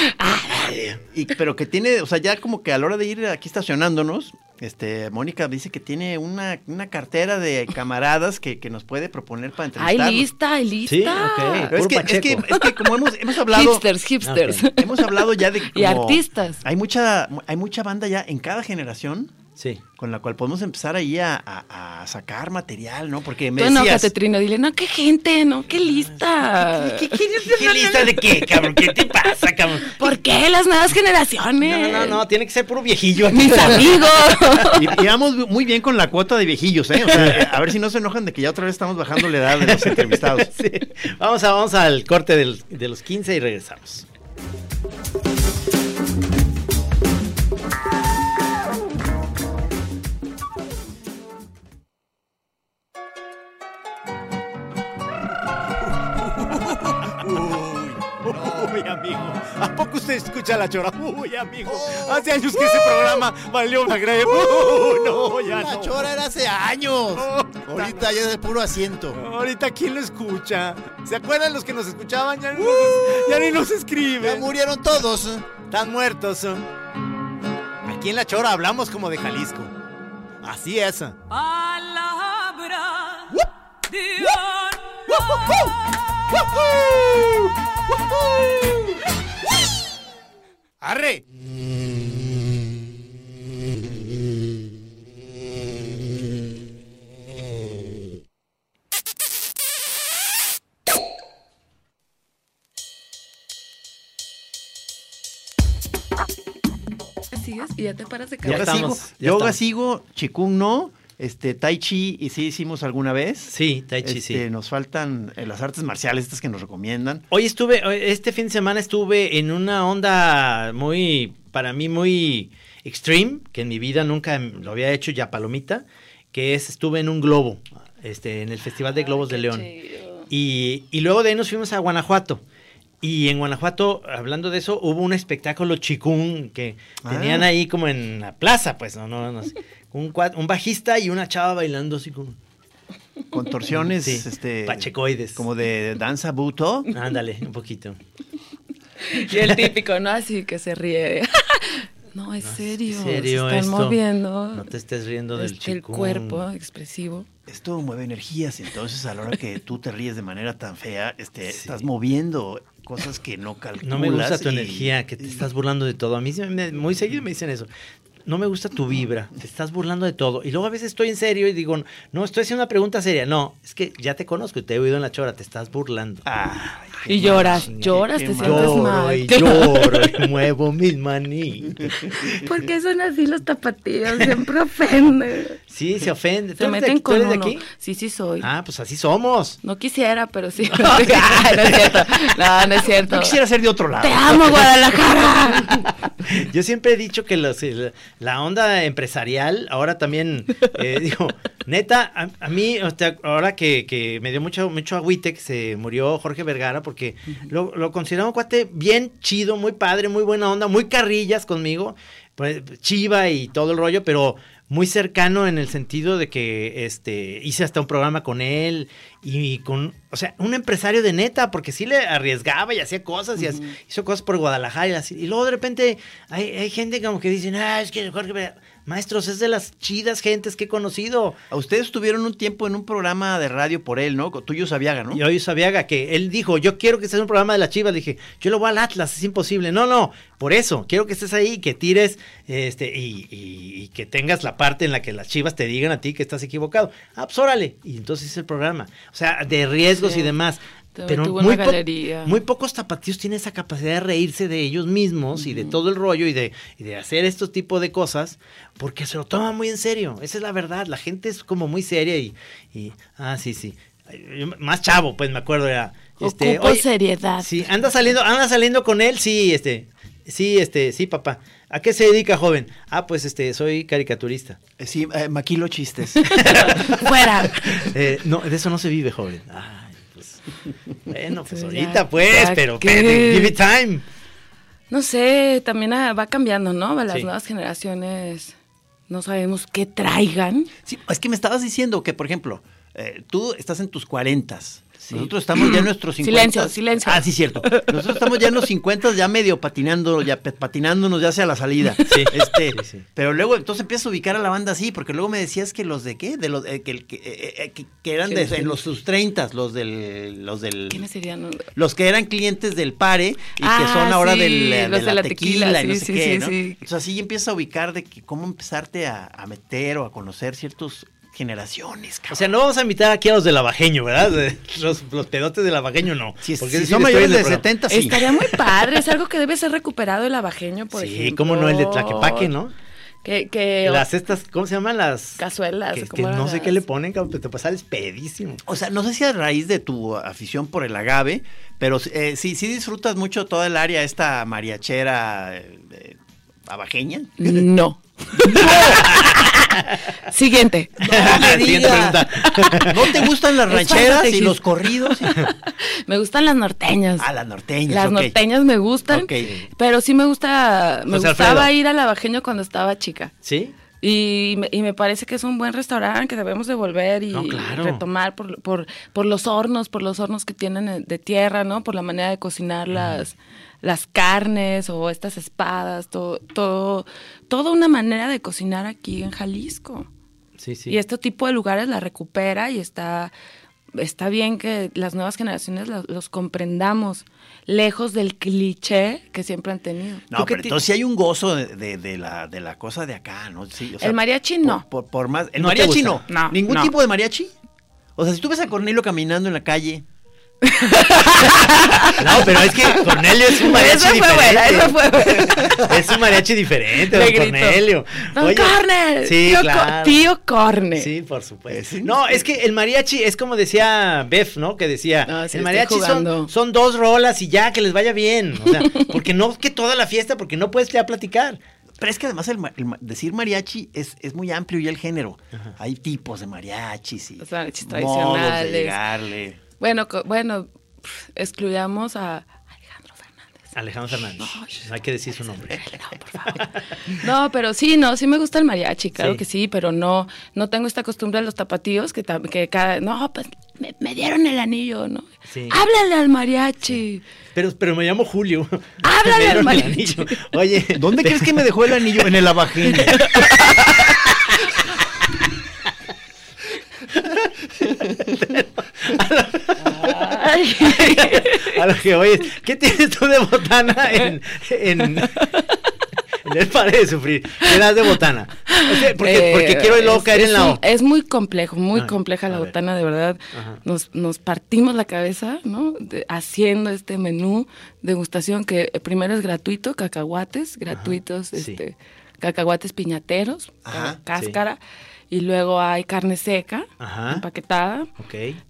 <laughs> Y, pero que tiene, o sea, ya como que a la hora de ir aquí estacionándonos, este, Mónica dice que tiene una, una cartera de camaradas que, que nos puede proponer para Ay, entrevistarnos. lista, ay, lista. Sí, ok. Pero es, que, es, que, es que como hemos, hemos hablado... Hipsters, hipsters. Hemos hablado ya de <laughs> Y artistas. Hay mucha, hay mucha banda ya en cada generación Sí. con la cual podemos empezar ahí a, a- a sacar material, ¿no? Porque me Tú decías... enójate, Trino. Dile, no, qué gente, no, qué lista. ¿Qué, <laughs> lista de qué, cabrón? ¿Qué te pasa, cabrón? ¿Por qué las nuevas generaciones? No, no, no, tiene que ser puro viejillo aquí. Mis amigos. Y, y vamos muy bien con la cuota de viejillos, ¿eh? O sea, a ver si no se enojan de que ya otra vez estamos bajando la edad de los entrevistados. <laughs> Sí. Vamos, a, vamos al corte del- de los 15 y regresamos. Uy, amigo. ¿A poco usted escucha la chora? Uy, amigo. Hace años que ese programa valió una greve. Uy, no, ya La no. chora era hace años. Ahorita ya es de puro asiento. Ahorita, ¿quién lo escucha? ¿Se acuerdan los que nos escuchaban? Ya, ni nos, ya ni nos Ya escriben. murieron todos. Están muertos. Aquí en La Chora hablamos como de Jalisco. Así es. ¡Arre! Sigues y ya te paras de Ya Yoga cabeza. estamos, sigo, ya estamos. sigo, Chikung no, este, Tai Chi y sí hicimos alguna vez. Sí, Tai Chi, sí. Este, Nos faltan eh, las artes marciales estas que nos recomiendan. Hoy estuve, este fin de semana estuve en una onda muy, para mí muy extreme, que en mi vida nunca lo había hecho ya palomita, que es, estuve en un globo, este, en el Festival de Globos de León. Y, y luego de ahí nos fuimos a Guanajuato. Y en Guanajuato, hablando de eso, hubo un espectáculo chikung que Ah. tenían ahí como en la plaza, pues, no, no, no sé. Un, un bajista y una chava bailando así como... Contorsiones, Sí, este, pachecoides. como de danza buto. Ándale, un poquito. Y el típico, ¿no? Así que se ríe. <laughs> no, es serio. ¿En serio se están esto? moviendo. No te estés riendo del Este, El cuerpo expresivo. Esto mueve energías entonces a la hora que tú te ríes de manera tan fea, este, estás moviendo cosas que no calculas. No me gusta tu y- energía, que te estás burlando de todo. A mí muy seguido me dicen eso. No me gusta tu vibra, te estás burlando de todo. Y luego a veces estoy en serio y digo, no, estoy haciendo una pregunta seria. No, es que ya te conozco y te he oído en la chora, te estás burlando. Ay, Y lloras, lloras, te mal. sientes Lloro mal. y <laughs> lloro y muevo mis manitas. ¿Por qué son así los tapatíos? Siempre ofenden. Sí, se ofende. ¿Tú Se eres de meten aquí? ¿Tú con eres de uno. aquí? Sí, sí soy. Ah, pues así somos. No quisiera, pero sí. <laughs> <laughs> Ay, no es cierto. No, no es cierto. Yo quisiera ser de otro lado. Te amo, Guadalajara. Yo siempre he dicho que los- la onda empresarial, ahora también, eh, <laughs> digo, neta, a, a mí, o sea, ahora que, que me dio mucho, mucho agüite que se murió Jorge Vergara, porque lo, lo considero un cuate bien chido, muy padre, muy buena onda, muy carrillas conmigo, pues, chiva y todo el rollo, pero muy cercano en el sentido de que este hice hasta un programa con él y con, o sea, un empresario de neta, porque sí le arriesgaba y hacía cosas y hizo cosas por Guadalajara y, así. y luego de repente hay, hay gente como que dicen, ah, es que Jorge, Vergara-". Maestros, es de las chidas gentes que he conocido. A ustedes estuvieron un tiempo en un programa de radio por él, ¿no? Con Tuyo Sabiaga, ¿no? Y hoy Sabiaga, que él dijo, yo quiero que estés en un programa de las chivas. Le dije, yo lo voy al Atlas, es imposible. No, no, por eso, quiero que estés ahí, que tires, este, y, y- y que tengas la parte en la que las chivas te digan a ti que estás equivocado. Ah, pues órale. Y entonces hice el programa. O sea, de riesgos Sí. y demás. Pero tuvo muy, una po- galería. muy pocos tapatíos tienen esa capacidad de reírse de ellos mismos y de todo el rollo y de, y de hacer estos tipos de cosas porque se lo toman muy en serio. Esa es la verdad. La gente es como muy seria y, y ah, sí, sí. Yo más chavo, pues me acuerdo era. Este, Ocupo oye, seriedad. Sí, anda saliendo, anda saliendo con él, sí, este. Sí, este, sí, papá. ¿A qué se dedica, joven? Ah, pues este, soy caricaturista. Eh, Sí, eh, maquilo chistes. <laughs> Fuera. Eh, no, de eso no se vive, joven. Pues. Bueno, pues ahorita pues, ¿para pero espérate, give it <laughs> time. No sé, también ah, va cambiando, ¿no? Las Sí. nuevas generaciones no sabemos qué traigan. Sí, es que me estabas diciendo que, por ejemplo, eh, tú estás en tus cuarentas. Nosotros estamos ya en nuestros 50. <clears throat> Silencio, silencio. Ah, sí, cierto. Nosotros estamos ya en los 50, ya medio patinando, ya patinándonos ya hacia la salida. Sí. Este, Sí, sí. Pero luego entonces empiezas a ubicar a la banda así, porque luego me decías que los de qué, de los eh, que, que, eh, eh, que- que eran de, ¿Quiénes en los sus 30, los del los del ¿Quiénes serían? los que eran clientes del pare y que Ah, son ahora sí, del, de, los de la, la tequila, tequila, y no sí, sé qué, sí, ¿no? sí. Entonces así empiezas a ubicar de que cómo empezarte a, a meter o a conocer ciertas generaciones, cabrón. O sea, no vamos a invitar aquí a los del Abajeño, ¿verdad? De- Los, los pedotes del Abajeño no. si, porque si sí son mayores de en el programa. 70, sí. Estaría muy <laughs> padre, es algo que debe ser recuperado el abajeño, por Sí, ejemplo. cómo no, el de Tlaquepaque, ¿no? Que, que Las estas, ¿cómo se llaman? Las cazuelas. que, ¿cómo que no sé qué le ponen, cabrón, pero te sales pedísimo. O sea, no sé si a raíz de tu afición por el agave, pero eh, sí, sí disfrutas mucho toda el área esta mariachera eh, eh, abajeña. No. <laughs> Siguiente. Siguiente pregunta. ¿No te gustan las rancheras y los corridos? <laughs> Me gustan las norteñas. Ah, las norteñas. Las norteñas me gustan, pero sí me gusta, me José gustaba Alfredo. ir al abajeño cuando estaba chica. ¿Sí? Y me, y me parece que es un buen restaurante que debemos de volver y No, claro. retomar por, por, por los hornos, por los hornos que tienen eh, de tierra, ¿no? Por la manera de cocinar las, las carnes o estas espadas, todo, todo, toda una manera de cocinar aquí en Jalisco. Sí, sí. Y este tipo de lugares la recupera y está, está bien que las nuevas generaciones los comprendamos, lejos del cliché que siempre han tenido. No, ¿Tú qué pero entonces sí hay un gozo de, de- de la, de la cosa de acá, ¿no? Sí, o El mariachi no. Por, por- por más, el ¿No te mariachi no. No, ¿Ningún no. tipo de mariachi? O sea, si tú ves a Cornelio caminando en la calle, <laughs> No, pero es que Cornelio es un mariachi fue diferente. buena, fue buena. Es un mariachi diferente, Le don grito, Cornelio. Don Oye, Sí, tío, claro. tío Corne. Sí, por supuesto. No, es que el mariachi es como decía Bef, ¿no? Que decía, No, sí, el mariachi son, son dos rolas y ya, que les vaya bien. O sea, porque no que toda la fiesta, porque no puedes ya platicar. Pero es que además el, decir mariachi es, es muy amplio y el género. Hay tipos de mariachis y Los mariachis modos de tradicionales. llegarle. Bueno, co- bueno, excluyamos a Alejandro Fernández. Alejandro Fernández. Hay que decir su nombre. No, por favor. No, pero sí, no, sí me gusta el mariachi, claro Sí. que sí, pero no, no tengo esta costumbre de los tapatíos que, que cada, no, pues me, me dieron el anillo, ¿no? Sí. Háblale al mariachi. Pero, pero me llamo Julio. Háblale <laughs> al mariachi. anillo. Oye, ¿Dónde crees que me dejó el anillo? En el <laughs> abajeño. <laughs> a lo que oyes, ¿qué tienes tú de botana en, en, en el padre de sufrir? ¿Qué das de botana? Porque, Eh, porque quiero luego es- caer es en la un-. Es muy complejo, muy Ay, compleja la botana, de verdad. Nos, nos partimos la cabeza, ¿no? De- haciendo este menú degustación que eh, primero es gratuito, cacahuates gratuitos, sí. este, cacahuates piñateros, Ajá, cáscara, y luego hay carne seca, Ajá. empaquetada.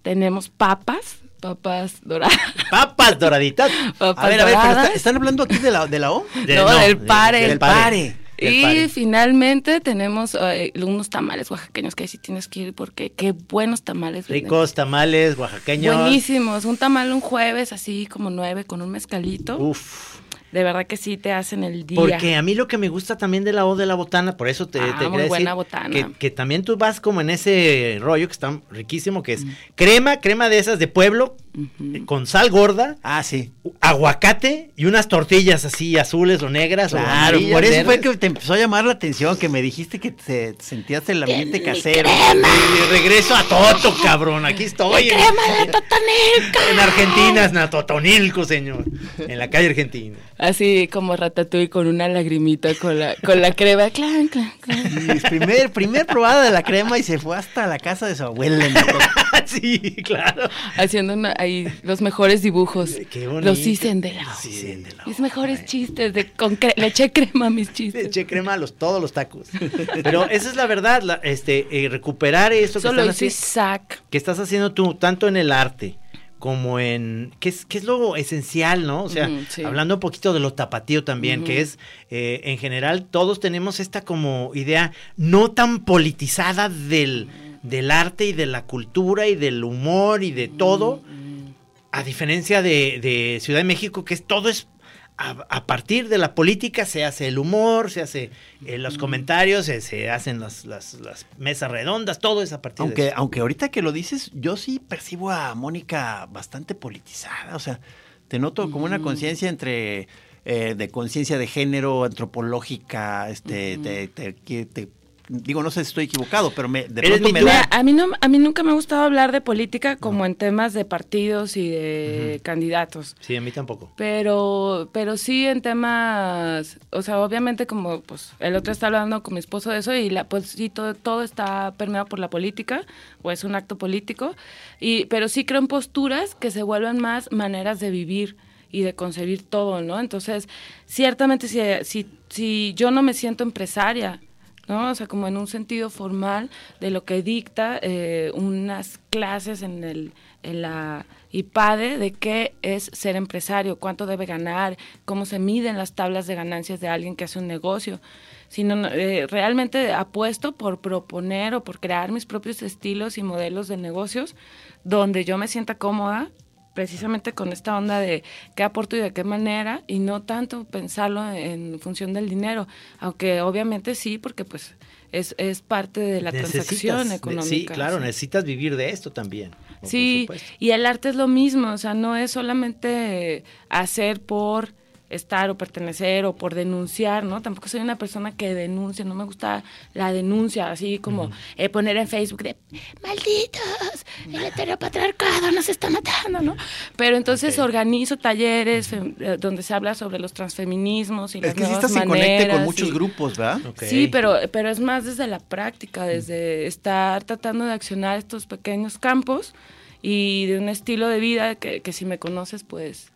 Tenemos papas, papas doradas. Papas doraditas. <laughs> papas A ver, a ver, pero está- ¿están hablando aquí de la, de la O? <laughs> De- no, no, del de- pare. del el pare. Y pare. finalmente tenemos eh, unos tamales oaxaqueños que ahí sí tienes que ir porque qué buenos tamales. venden. Ricos tamales oaxaqueños. Buenísimos. Un tamal un jueves así como nueve con un mezcalito. Uf. De verdad que sí te hacen el día. Porque a mí lo que me gusta también de la O de la botana, por eso te, Ah, te muy quería buena decir botana. Que, que también tú vas como en ese rollo que está riquísimo, que es crema, crema de esas de pueblo, eh, con sal gorda, Ah, sí. aguacate y unas tortillas así azules o negras Claro, por eso fue que te empezó a llamar la atención, que me dijiste que te sentías el ambiente casero. Y regreso a Toto, cabrón. Aquí estoy. en- crema de Totonilco! En Argentina, en Totonilco, señor. En la calle Argentina. Así como ratatouille con una lagrimita con la, con la crema. Clan, clan, clan. Primer, primer probada de la crema y se fue hasta la casa de su abuela. en Naco- <laughs> sí, claro. Haciendo una- ahí los mejores dibujos. Qué bonito. Los dicen de la Mis mejores chistes. De, con cre- le eché crema a mis Le chistes. eché crema a los, todos los tacos. Pero esa es la verdad, la- este, eh, recuperar esto que, Solo están hice haci- sac. que estás haciendo tú, tanto en el arte como en qué es qué es lo esencial, ¿no? O sea, sí. hablando un poquito de lo tapatío también, que es eh, en general todos tenemos esta como idea no tan politizada del del arte y de la cultura y del humor y de todo, a diferencia de, de Ciudad de México, que es todo es a, a partir de la política se hace el humor, se hace eh, los comentarios, se, se hacen las, las, las mesas redondas, todo es a partir de Aunque, eso. aunque ahorita que lo dices, yo sí percibo a Mónica bastante politizada. O sea, te noto como una conciencia entre eh, de conciencia de género, antropológica, este, te, te- te- digo, no sé si estoy equivocado, pero me, de pronto me da. A mí no, a mí nunca me ha gustado hablar de política como en temas de partidos y de candidatos. Sí, a mí tampoco. Pero, pero sí en temas, o sea, obviamente como pues el otro está hablando con mi esposo de eso y la, pues sí todo, todo está permeado por la política o es un acto político, y, pero sí creo en posturas que se vuelven más maneras de vivir y de concebir todo, ¿no? Entonces, ciertamente si, si, si yo no me siento empresaria, ¿no? O sea, como en un sentido formal de lo que dicta eh, unas clases en, el, en la IPADE de qué es ser empresario, cuánto debe ganar, cómo se miden las tablas de ganancias de alguien que hace un negocio. Sino no, eh, realmente apuesto por proponer o por crear mis propios estilos y modelos de negocios donde yo me sienta cómoda precisamente con esta onda de qué aporto y de qué manera y no tanto pensarlo en función del dinero, aunque obviamente sí, porque pues es, es parte de la Necesitas transacción económica. sí, claro, sí. necesitas vivir de esto también. Sí, y el arte es lo mismo, o sea, no es solamente hacer por estar o pertenecer o por denunciar, ¿no? Tampoco soy una persona que denuncia, no me gusta la denuncia, así como eh, poner en Facebook de malditos, el heteropatriarcado nos está matando, ¿no? Pero entonces organizo talleres eh, donde se habla sobre los transfeminismos y Es las que sí estás en conecte con maneras muchos y- grupos, ¿verdad? Sí, pero, pero es más desde la práctica, desde estar tratando de accionar estos pequeños campos y de un estilo de vida que, que si me conoces, pues,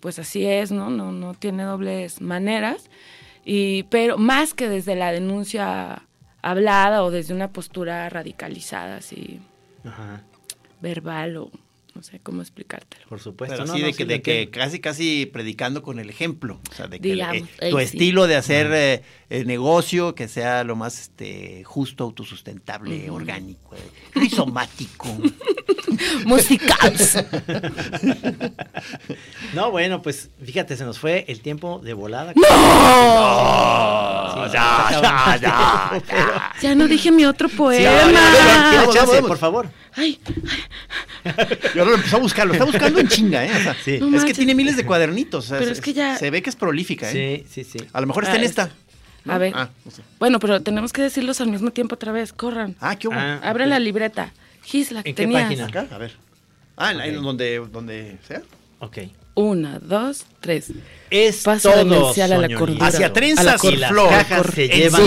pues así es, ¿no? No, no tiene dobles maneras. Y, pero más que desde la denuncia hablada o desde una postura radicalizada, así, Ajá, verbal o no sé cómo explicártelo. por supuesto. Pero No, sí, no, de, que, de que casi, casi predicando con el ejemplo. O sea, de que Digamos, eh, eh, tu sí. estilo de hacer eh, el negocio que sea lo más este, justo, autosustentable, orgánico, eh, rizomático. Musicals. No, bueno, pues fíjate, se nos fue el tiempo de volada. ¡No! Sí, ya, ya, ya, ya no dije mi otro Sí, poema. por favor. Ay, Y ahora lo empezó a buscar, lo está buscando en chinga, ¿eh? O sea, Sí. No es que tiene miles de cuadernitos. o sea, Pero es que ya- Se ve que es prolífica, ¿eh? Sí, sí, sí. A lo mejor está Ah, en es- esta. ¿no? A ver. Ah, no sé. Bueno, pero tenemos que decirlos al mismo tiempo otra vez. Corran. Ah, qué hubo. Ah, Abran ok. la libreta. Gis, la que ¿En qué página? Acá, a ver. Ah, en la- en donde, donde sea. Ok. Una, dos, tres. Es Paso todo demencial a la cordura. Hacia A la trenzas y las flor. cajas se llevan.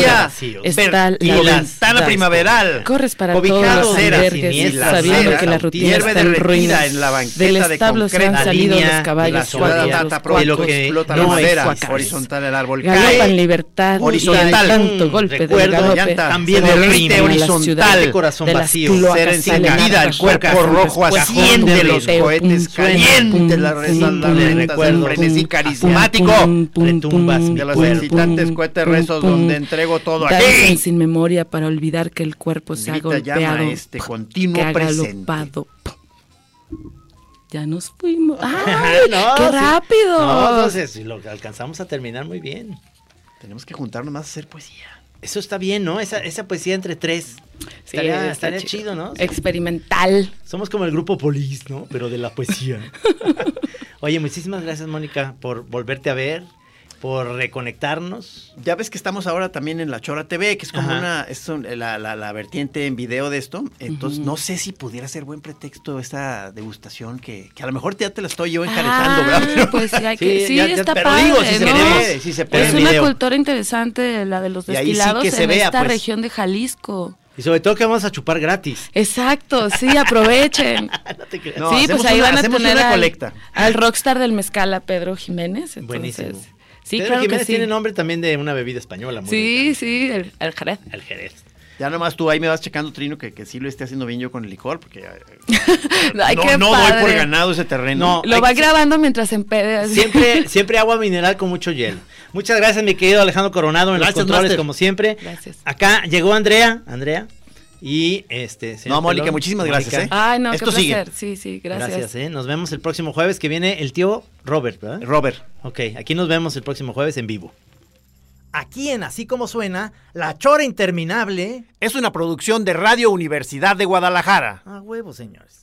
Está la ventana primaveral. Corres para todos los albergues, sabiendo que la rutina hierve está en ruinas. en la banqueta Del de establo se han concreto. salido los caballos de pronto de lo que explota no la madera, horizontal el árbol Galopa cae, en libertad. horizontal. y tanto golpe del galope. también derrite ritmo, a la horizontal, ciudad de corazón de las vacío, cloacas ser encendida, el cuerpo rojo asciende un los cohetes caliente, la pum, de recuerdo, un frenesí carismático retumbas de los excitantes cohetes rezos donde entrego todo aquí. sin memoria para olvidar que el cuerpo se ha golpeado. este continuo presente. Ya nos fuimos. <laughs> ¡Ay! No, ¡Qué sí. rápido! No, entonces si lo alcanzamos a terminar muy bien. Tenemos que juntarnos más a hacer poesía. Eso está bien, ¿no? Esa, esa poesía entre tres. Sí, estaría estaría chido, ¿no? Experimental. Somos como el grupo Polis, ¿no? Pero de la poesía. <laughs> Oye, muchísimas gracias, Mónica, por volverte a ver, por reconectarnos. Ya ves que estamos ahora también en la Chora TV, que es como Ajá. una, es un- la, la- la vertiente en video de esto. Entonces, no sé si pudiera ser buen pretexto esta degustación que, que a lo mejor ya te la estoy yo encaretando, Ah, ¿verdad? Pero- Pues sí, hay Sí, que, <laughs> sí, ya- ya- está pero padre, digo, si se ¿no? puede, si se puede Es una video. cultura interesante la de los sí destilados que se en vea, esta pues. región de Jalisco. Y sobre todo que vamos a chupar gratis. Exacto, sí, aprovechen. <laughs> No te creas. No, sí, hacemos pues ahí una- van a hacemos tener una al, colecta. al rockstar del mezcal a Pedro Jiménez. Entonces, Buenísimo. Sí, Pedro claro Jiménez que sí. tiene nombre también de una bebida española. Muy Sí, rica. sí, el, el Jerez. El Jerez. Ya nomás tú ahí me vas checando, Trino, que, que sí lo esté haciendo bien yo con el licor, porque eh, <laughs> Ay, no, no doy por ganado ese terreno. No, Lo va que- grabando mientras empede. Siempre, <laughs> siempre agua mineral con mucho hielo. Muchas gracias, mi querido Alejandro Coronado, en Gracias, los controles, Master. como siempre. Gracias. Acá llegó Andrea, Andrea. Y este. No, Mónica, Pelón, muchísimas gracias, ¿eh? Ay, no, Esto qué sigue. placer. Sí, sí, gracias. Gracias, ¿eh? Nos vemos el próximo jueves que viene el tío Robert, ¿verdad? Robert. Ok, aquí nos vemos el próximo jueves en vivo. Aquí en Así Como Suena, La Chora Interminable. Es una producción de Radio Universidad de Guadalajara. A huevo, señores.